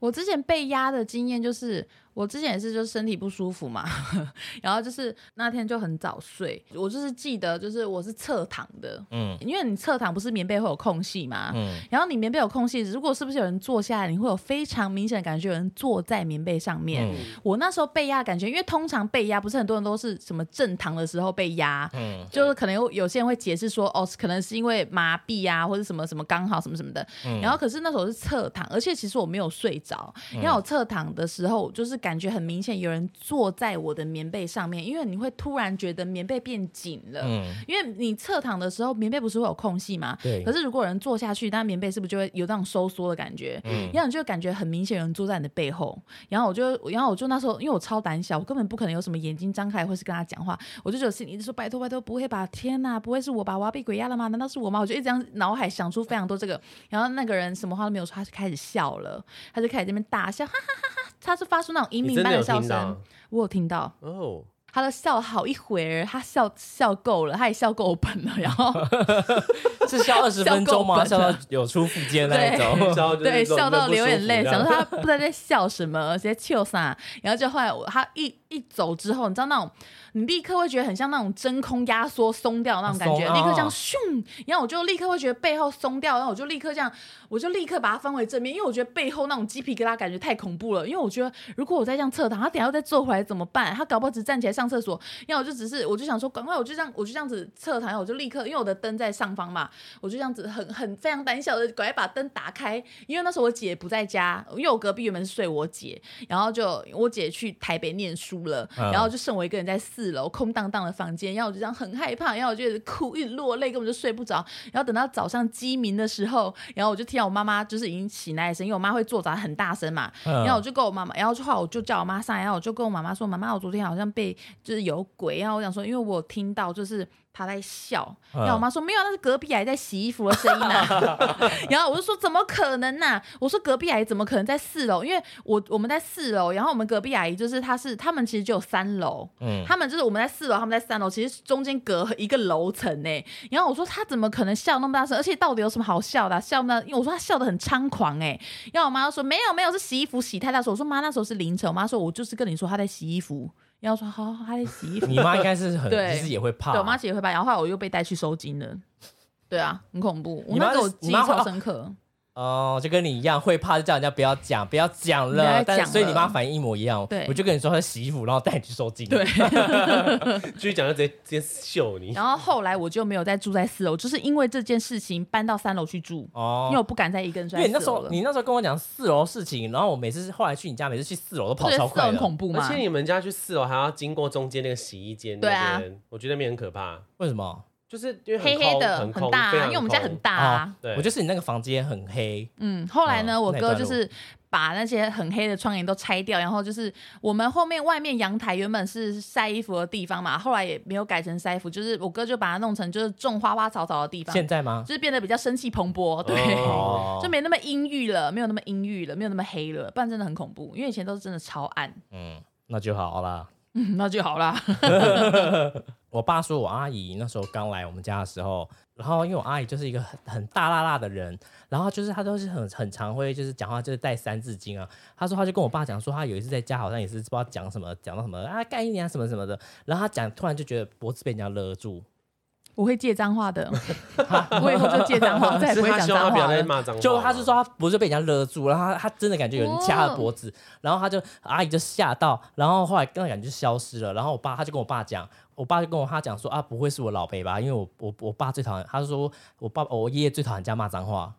我之前被压的经验就是，我之前也是就是身体不舒服嘛，然后就是那天就很早睡，我就是记得就是我是侧躺的，嗯因为你侧躺不是棉被会有空隙嘛，嗯然后你棉被有空隙，如果是不是有人坐下来，你会有非常明显的感觉有人坐在棉被上面。嗯我那时候被压感觉，因为通常被压不是很多人都是什么正躺的时候被压，嗯就是可能有有些人会解释说，哦，可能是因为麻痹啊，或者什么什么刚好什么什么的。嗯然后可是那时候是侧躺，而且其实我没有睡着，因为我侧躺的时候，就是感觉很明显，有人坐在我的棉被上面，因为你会突然觉得棉被变紧了。嗯，因为你侧躺的时候，棉被不是会有空隙吗？对可是如果有人坐下去，那棉被是不是就会有那种收缩的感觉？嗯然后你就会感觉很明显有人坐在你的背后。然后我就，然后我就那时候，因为我超胆小，我根本不可能有什么眼睛张开或是跟他讲话，我就觉得心里一直说拜托拜托，不会吧？天哪，不会是我吧？我要被鬼压了吗？难道是我吗？我就一直这样脑海想出非常多这个。然后那个人什么话都没有说，他就开始笑了，他就开始这边大笑，哈哈哈哈！他是发出那种银铃般的笑声，我有听到。哦？他都笑好一会儿，他笑笑够了，他也笑够本了，然后 是笑 二十分钟吗？笑到有出腹肌的那一种。笑对笑到流眼泪，想说说他不知道在笑什么，直接笑啥。然后就后来我他一一走之后，你知道那种你立刻会觉得很像那种真空压缩松掉那种感觉，松立刻这样然后我就立刻会觉得背后松掉，然后我就立刻这样，我就立刻把它翻回正面，因为我觉得背后那种鸡皮疙瘩感觉太恐怖了。因为我觉得如果我再这样侧躺，他等一下再坐回来怎么办？他搞不好只站起来上厕所，然后我就只是我就想说，赶快我就这样我就这样子侧躺，然后我就立刻因为我的灯在上方嘛，我就这样子很很非常胆小的赶快把灯打开，因为那时候我姐不在家，因为我隔壁原本是睡我姐，然后就我姐去台北念书了，嗯然后就剩我一个人在四楼空荡荡的房间，然后我就这样很害怕，然后我就哭，一直落泪，根本就睡不着。然后等到早上鸡鸣的时候，然后我就听到我妈妈就是已经起来的声音，因为我妈会做早很大声嘛，嗯然后我就跟我妈妈，然后后来我就叫我妈上来，然后我就跟我妈妈说，妈妈，我昨天好像被就是有鬼，然后我想说，因为我有听到就是。她在笑，嗯然后我妈说没有，那是隔壁阿姨在洗衣服的声音呐、然后我就说怎么可能呐、我说隔壁阿姨怎么可能在四楼？因为我我们在四楼，然后我们隔壁阿姨就是她是他们其实就有三楼，嗯，他们就是我们在四楼，他们在三楼，其实中间隔一个楼层呢。然后我说她怎么可能笑那么大声？而且到底有什么好笑的啊、笑那？因为我说她笑得很猖狂哎。然后我妈就说没有没有，是洗衣服洗太大声。我说妈那时候是凌晨，我妈说我就是跟你说她在洗衣服。然后说好，好她在洗衣服。你妈应该是很，对其实也会怕。对我妈其实也会怕，然后后来我又被带去收金了。对啊，很恐怖。我你妈那个我是你妈会记忆超深刻。哦，就跟你一样会怕，就叫人家不要讲，不要讲了。但所以你了妈反应一模一样。对我就跟你说她洗衣服，然后带你去收金。对，继续讲就直接直接秀你。然后后来我就没有再住在四楼，就是因为这件事情搬到三楼去住，哦，因为我不敢再一个人住因为你那时。候你那时候跟我讲四楼的事情，然后我每次后来去你家，每次去四楼都跑 超快的。很恐怖吗？而且你们家去四楼还要经过中间那个洗衣间，对啊那边，我觉得那边很可怕，为什么？就是因为黑黑的很大、啊，常因为我们家很大啊。对，我就是你那个房间很黑，嗯，后来呢，我哥就是把那些很黑的窗帘都拆掉，然后就是我们后面外面阳台原本是晒衣服的地方嘛，后来也没有改成晒衣服，就是我哥就把它弄成就是种花花草草的地方，现在吗？就是变得比较生气蓬勃，对。哦 就没那么阴郁了，没有那么阴郁了，没有那么黑了，不然真的很恐怖。因为以前都是真的超暗，嗯，那就好啦。嗯，那就好啦。我爸说我阿姨那时候刚来我们家的时候，然后因为我阿姨就是一个很很大辣辣的人，然后就是她都是很很常会就是讲话就是带三字经啊。他说他就跟我爸讲说，他有一次在家好像也是不知道讲什么，讲到什么啊干一年啊什么什么的，然后他讲突然就觉得脖子被人家勒住，我会借脏话的，我以后就借脏话，再也不会讲脏话，就他是说他脖子被人家勒住，然后他他真的感觉有人掐了脖子，然后他就阿姨就吓到，然后后来那感觉就消失了，然后我爸他就跟我爸讲，我爸就跟我他讲说啊不会是我老辈吧，因为我我我爸最讨厌，他就说我爸我爷爷最讨厌人家骂脏话，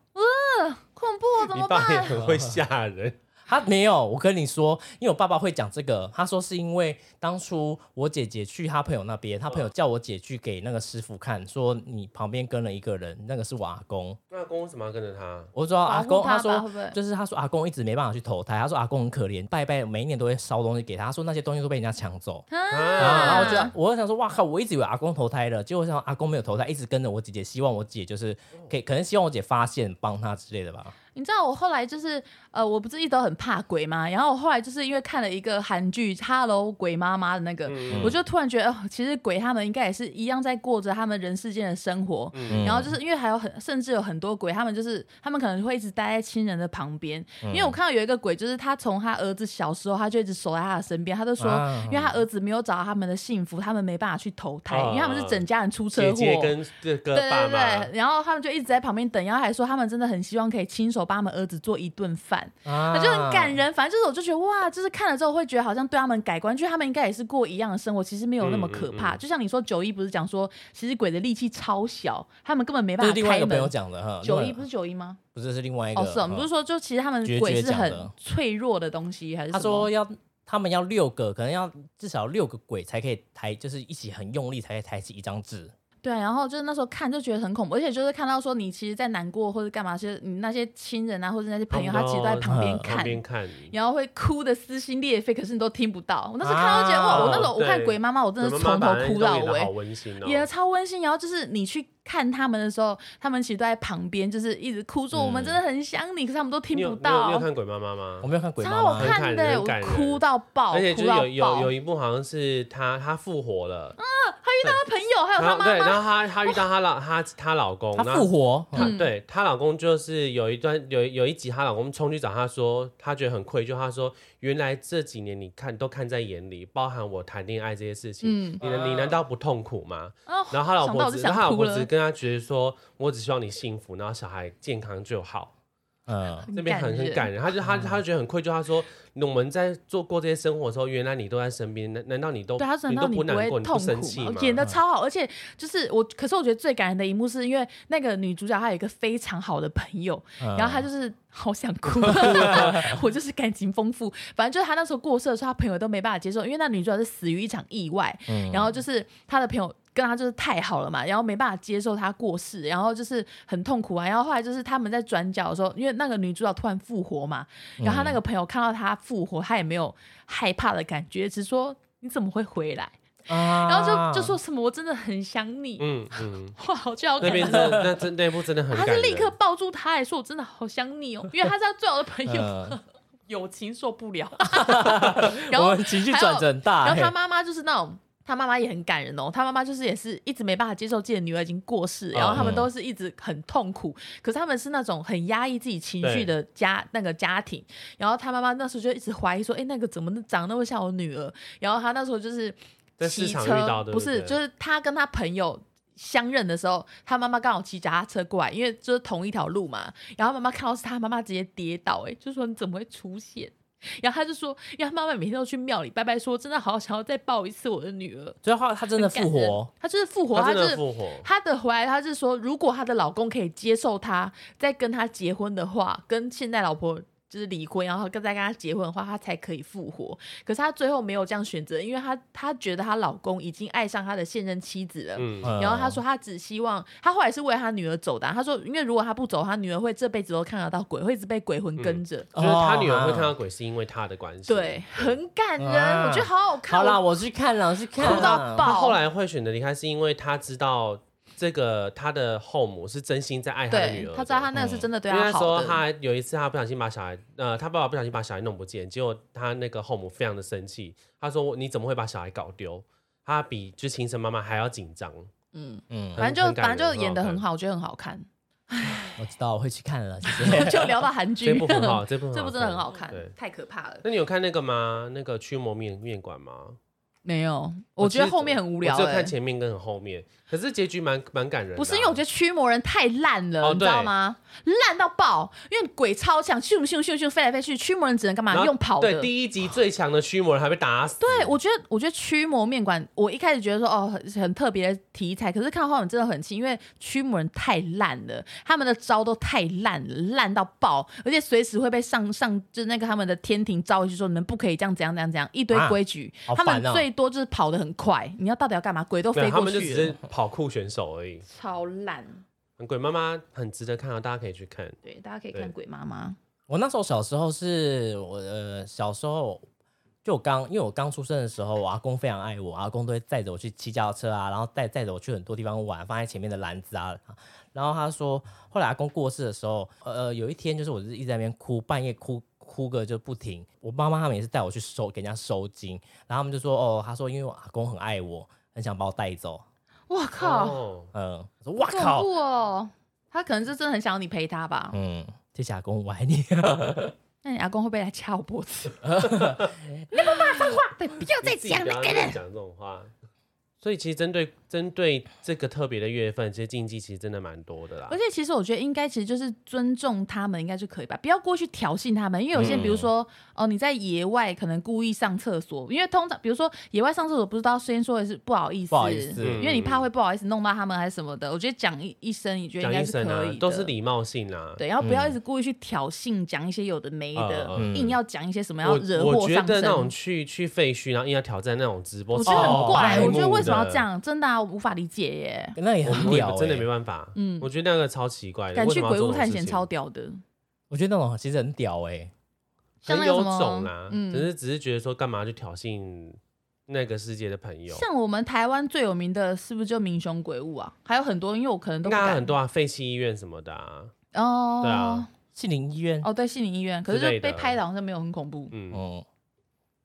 恐怖，怎么你爸也会吓人，他没有，我跟你说，因为我爸爸会讲这个，他说是因为当初我姐姐去他朋友那边，他朋友叫我姐去给那个师傅看，说你旁边跟了一个人，那个是我阿公。那公为什么要跟着他？我就说阿公，他说就是他说阿公一直没办法去投胎，他说阿公很可怜，拜拜每一年都会烧东西给他，他说那些东西都被人家抢走。啊然后，我就我就想说，哇靠！我一直以为阿公投胎了，结果想阿公没有投胎，一直跟着我姐姐，希望我姐就是可以，可能希望我姐发现帮他之类的吧。你知道我后来就是呃，我不是一直都很怕鬼吗？然后我后来就是因为看了一个韩剧《Hello 鬼妈妈》的那个，嗯我就突然觉得，哦，其实鬼他们应该也是一样在过着他们人世间的生活。嗯然后就是因为还有很甚至有很多鬼，他们就是他们可能会一直待在亲人的旁边。因为我看到有一个鬼，就是他从他儿子小时候，他就一直守在他的身边，他就说，啊因为他儿子没有找到他们的幸福，他们没办法去投胎，啊因为他们是整家人出车祸。姐姐跟这个对对对，，然后他们就一直在旁边等，然后还说他们真的很希望可以亲手帮他们儿子做一顿饭，啊就很感人。反正就是我就觉得哇，就是看了之后会觉得好像对他们改观，就是他们应该也是过一样的生活，其实没有那么可怕。嗯嗯嗯就像你说九一不是讲说，其实鬼的力气超小，他们根本没办法开另外一个朋友门。讲的哈。九一不是九一吗？不是是另外一个哦，是哦，你不是说就其实他们鬼是很脆弱的东西，还是他说要他们要六个，可能要至少六个鬼才可以抬，就是一起很用力才可以抬起一张纸。对，然后就是那时候看就觉得很恐怖，而且就是看到说你其实，在难过或者干嘛，就是你那些亲人啊，或者那些朋友，他其实都在旁边嗯看旁，边看，然后会哭的撕心裂肺，可是你都听不到。我那时候看到觉得、哇，我那时候我看鬼妈妈，我真的是从头哭到尾。演的超温馨。然后就是你去看他们的时候，他们其实都在旁边，就是一直哭说、嗯我们真的很想你，可是他们都听不到。你有你有看鬼妈妈吗？我？没有看鬼妈超好妈，看的、我哭到爆，而且就有有有一幕好像是他他复活了，他朋友还有他妈妈。对，然，后她她遇到她老她她老公，她复活，她嗯。对她老公就是有一段有有一集，她老公冲去找她说，她觉得很愧疚，她说原来这几年你看都看在眼里，包含我谈恋爱这些事情，嗯，你你难道不痛苦吗？哦，然后她老婆只，她老哭了婆只跟她觉得说，我只希望你幸福，然后小孩健康就好。嗯，这边很很感人，他就他他就觉得很愧疚，他说我们在做过这些生活的时候，原来你都在身边，难难道你都对，他说你都难道你不难过，你会痛苦不生气吗？演的超好，而且就是我，可是我觉得最感人的一幕是因为那个女主角她有一个非常好的朋友，嗯然后她就是好想哭，我就是感情丰富。反正就是她那时候过世的时候，她朋友都没办法接受，因为那女主角是死于一场意外，嗯然后就是她的朋友。跟她就是太好了嘛，然后没办法接受她过世，然后就是很痛苦啊。然后后来就是他们在转角的时候，因为那个女主角突然复活嘛，然后她那个朋友看到她复活，她也没有害怕的感觉，只说你怎么会回来？然然后就就说什么我真的很想你，嗯嗯，哇，好就好那边感人。真的那真那部真的很他。是立刻抱住他，还说我真的好想你哦，因为他是他最好的朋友，嗯，友情受不了。然后情绪转折很大、然后他欸，妈妈就是那种。他妈妈也很感人哦，他妈妈就是也是一直没办法接受自己的女儿已经过世，然后他们都是一直很痛苦，可是他们是那种很压抑自己情绪的家那个家庭，然后他妈妈那时候就一直怀疑说，哎，那个怎么长那么像我女儿？然后他那时候就是骑车，不是，就是他跟他朋友相认的时候，他妈妈刚好骑脚踏车过来，因为就是同一条路嘛。然后妈妈看到是他妈妈直接跌倒、哎，就说你怎么会出现？然后他就说，因为他妈妈每天都去庙里拜拜说真的好想要再抱一次我的女儿。最后他真的复活，，他就是复活，他真就是的复活。他的回来，他是说，如果她的老公可以接受她，再跟她结婚的话，跟现在老婆就是离婚，然后跟再跟他结婚的话，他才可以复活。可是她最后没有这样选择，因为她她觉得她老公已经爱上她的现任妻子了。嗯，嗯然后她说，她只希望，她后来是为她女儿走的啊。她说，因为如果她不走，她女儿会这辈子都看得到鬼，会一直被鬼魂跟着。就是他女儿会哦看到鬼，是因为他的关系。对，很感人，啊我觉得好好看。好啦，我我去看了，我去看哭到了爆他后来会选择离开，是因为他知道这个他的后母是真心在爱他的女儿，的。对她知道他那个是真的对因为那时她好的。候他有一次他不小心把小孩，呃，他爸爸不小心把小孩弄不见，结果他那个后母非常的生气，他说你怎么会把小孩搞丢？他比就亲生妈妈还要紧张。嗯，嗯，反正就感反正就演的很好，我觉得很好看。我知道我会去看了，谢谢。就聊到韩剧，这部很好，这部很 这部真的很好看对，，太可怕了。那你有看那个吗？那个驱魔面面馆吗？没有，我觉得后面很无聊、欸我只看。前面跟很后面，可是结局蛮蛮感人的啊、不是因为我觉得驱魔人太烂了，哦你知道吗？烂到爆！因为鬼超强，咻咻咻咻飞来飞去，驱魔人只能干嘛？用跑的。对，第一集最强的驱魔人还被打死。对，我觉得，我觉得驱魔面馆，我一开始觉得说，哦，很很特别的题材，可是看到后面真的很气，因为驱魔人太烂了，他们的招都太烂了，烂到爆，而且随时会被上上，就是那个他们的天庭召回去说，你们不可以这样怎样怎样怎样，一堆啊规矩，好他们最多就是跑得很快，你要到底要干嘛？鬼都没有，他飞过去了，们就只是跑酷选手而已。超烂。鬼妈妈很值得看啊，大家可以去看。对，大家可以看对《鬼妈妈》。我那时候小时候是我呃小时候就我刚因为我刚出生的时候，我阿公非常爱我，阿公都会载着我去骑脚踏车啊，然后带载着我去很多地方玩，放在前面的篮子啊。然后他说，后来阿公过世的时候，呃，有一天就是我就是一直在那边哭，半夜哭哭个就不停。我妈妈他们也是带我去收给人家收金，然后他们就说，哦，他说因为我阿公很爱我，很想把我带走。我靠，哦，嗯，我说哇恐靠，怖哦！他可能是真的很想要你陪他吧？嗯，谢谢阿公，我爱你。那你阿公会不会来掐我脖子？对，不要再你自己不要讲那个人。讲这种话。所以其实针对针对这个特别的月份，其实禁忌其实真的蛮多的啦而。且其实我觉得应该其实就是尊重他们，应该就可以吧，不要过去挑衅他们。因为有些比如说哦，你在野外可能故意上厕所，因为通常比如说野外上厕所，不是都要先说的是不好意思，不好意思因为你怕会不好意思弄到他们还是什么的。我觉得讲一一声，你觉得应该是可以的，，啊都是礼貌性啊。对，然后不要一直故意去挑衅，讲一些有的没的，硬要讲一些什么要惹我觉祸上身。得那种去去废墟，然后硬要挑战那种直播，我觉得哦很怪，白我觉得为什么要这？样？真的啊，我无法理解耶。那也很屌、欸，真的没办法。嗯嗯，我觉得那个超奇怪的，敢去鬼屋探险超屌的，我觉得那种其实很屌哎、很有种啦，嗯只是只是觉得说干嘛去挑衅那个世界的朋友？像我们台湾最有名的是不是就民雄鬼屋啊？还有很多，因为我可能都应不敢该很多啊，废弃医院什么的啊，哦。对啊，杏林医院，哦，对，杏林医院，可是就被拍的好像没有很恐怖。嗯。嗯，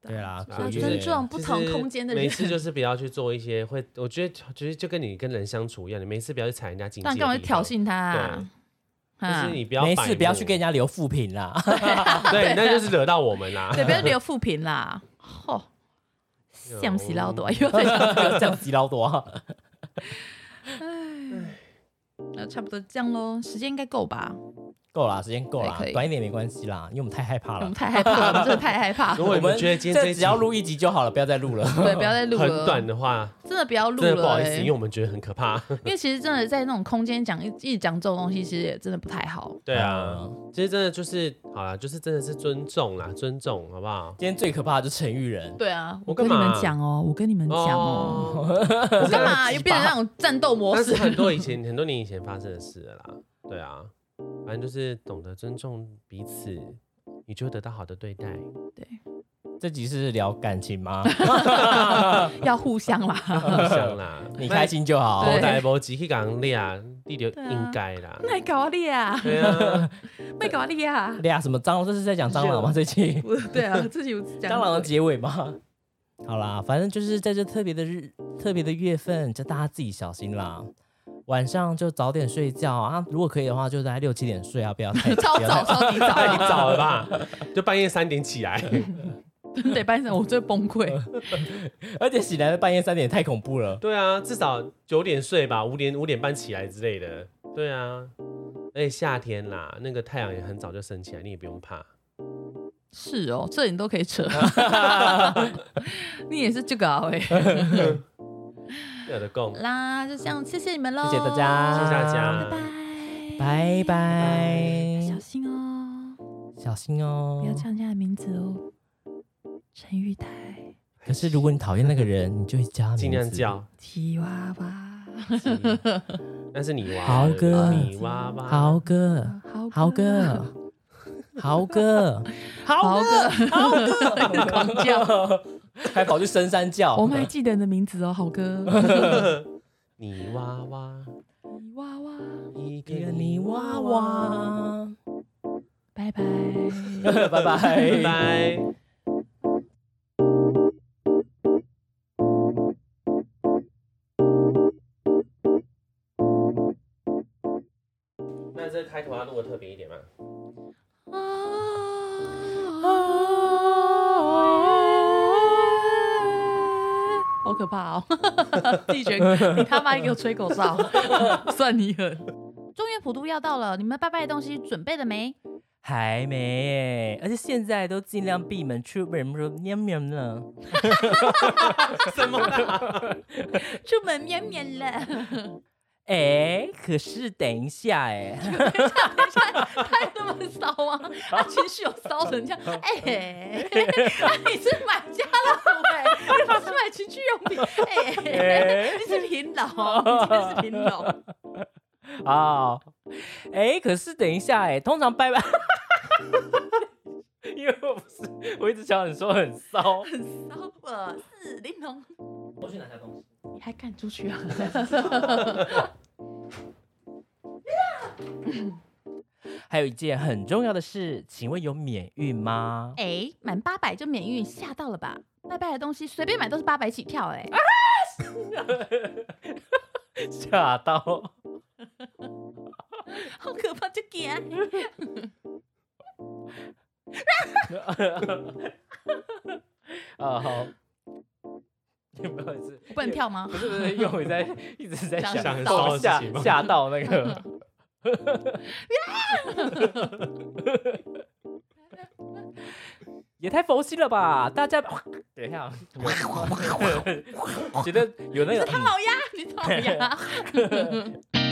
对啦，啊要鬼月尊重不同空间的人每次就是 不要去做一些会，我觉得就是就跟你跟人相处一样，你每次不要去踩人家禁忌但的地方，干嘛去挑衅他啊？就啊是你不要没事，不要去跟人家留负评啦。对，那就是惹到我们啦。对，不要留负评啦。吼，像死老多，又在讲这个这样子老多哎，那差不多这样喽，时间应该够吧？够啦，时间够啦短一点没关系啦，因为我们太害怕了我们。太害怕了，我 们真的太害怕了。如果你们觉得今天只要录一集就好了，不要再录了。对，不要再录了，很短的话，真的不要录真的不、好意思，欸因为我们觉得很可怕。因为其实真的在那种空间讲一一直讲这种东西，其实也真的不太好。对啊嗯，其实真的就是好啦，就是真的是尊重啦，尊重好不好？今天最可怕的就是陈玉人，对啊，我跟你们讲哦，我跟你们讲哦，哦，我干嘛又变成那种战斗模式？很多以前很多年以前发生的事了啦。对啊，反正就是懂得尊重彼此，你就会得到好的对待。对这集是聊感情吗？要互相啦。互相啦，你开心就好。对好歹无只去讲俩，你就对啊应该啦。卖搞你啊，对啊，卖搞你啊！俩什么蟑螂？这是在讲蟑螂吗？这期我对啊，自己讲蟑螂的结尾吗？好啦，反正就是在这特别的日、特别的月份，就大家自己小心啦。晚上就早点睡觉啊，如果可以的话，就在六七点睡啊，不要太 早，超级早，太早了吧？就半夜三点起来，真得半夜我最崩溃。而且醒来的半夜三点太恐怖了。对啊，至少九点睡吧，五点五点半起来之类的。对啊，而且夏天啦，那个太阳也很早就升起来，你也不用怕。是哦，这你都可以扯，你也是这个啊喂。啦，就这样，谢谢你们喽，谢谢大家谢谢大家拜拜，拜拜，小心哦，小心哦不要。叫人家的名字哦，陈玉台，可是如果你讨厌那个人，你就会叫尽量叫。吉娃娃，那是你娃，豪哥你娃娃，豪哥，豪豪哥，豪哥，豪哥，豪哥，狂叫，还跑去深山叫。我们还记得你的名字哦，好哥，泥娃娃，泥娃娃，一个泥娃，娃，拜拜。拜拜拜拜。那这个开头要录的特别一点吗？好可怕哦！自己觉得你他妈给我吹口哨，算你狠。中原普渡要到了，你们拜拜的东西准备了没？还没耶，而且现在都尽量闭门出门，说喵喵呢。什么啦？出门喵喵了，哎，可是等一下，哎，他有那么骚吗？他情绪有骚成这样？哎、那你是买家乐福哎，你不是买情趣用品哎、你是平老，你真的是平老。啊，哎，可是等一下，哎，通常拜拜，因为我不是，我一直想你说很骚。很骚，我是玲珑。我去拿下东西。你还敢出去啊？还有一件很重要的事，请问有免运吗？哎、满八百就免运，吓到了吧？拜拜的东西随便买都是八百起跳、哎、吓到。好可怕，就给。啊好，不好意思，我不能跳吗不？是不是，因为我在一直在想吓吓到那个。也太佛系了吧！大家等一下，觉得有那个唐老鸭，你唐老鸭。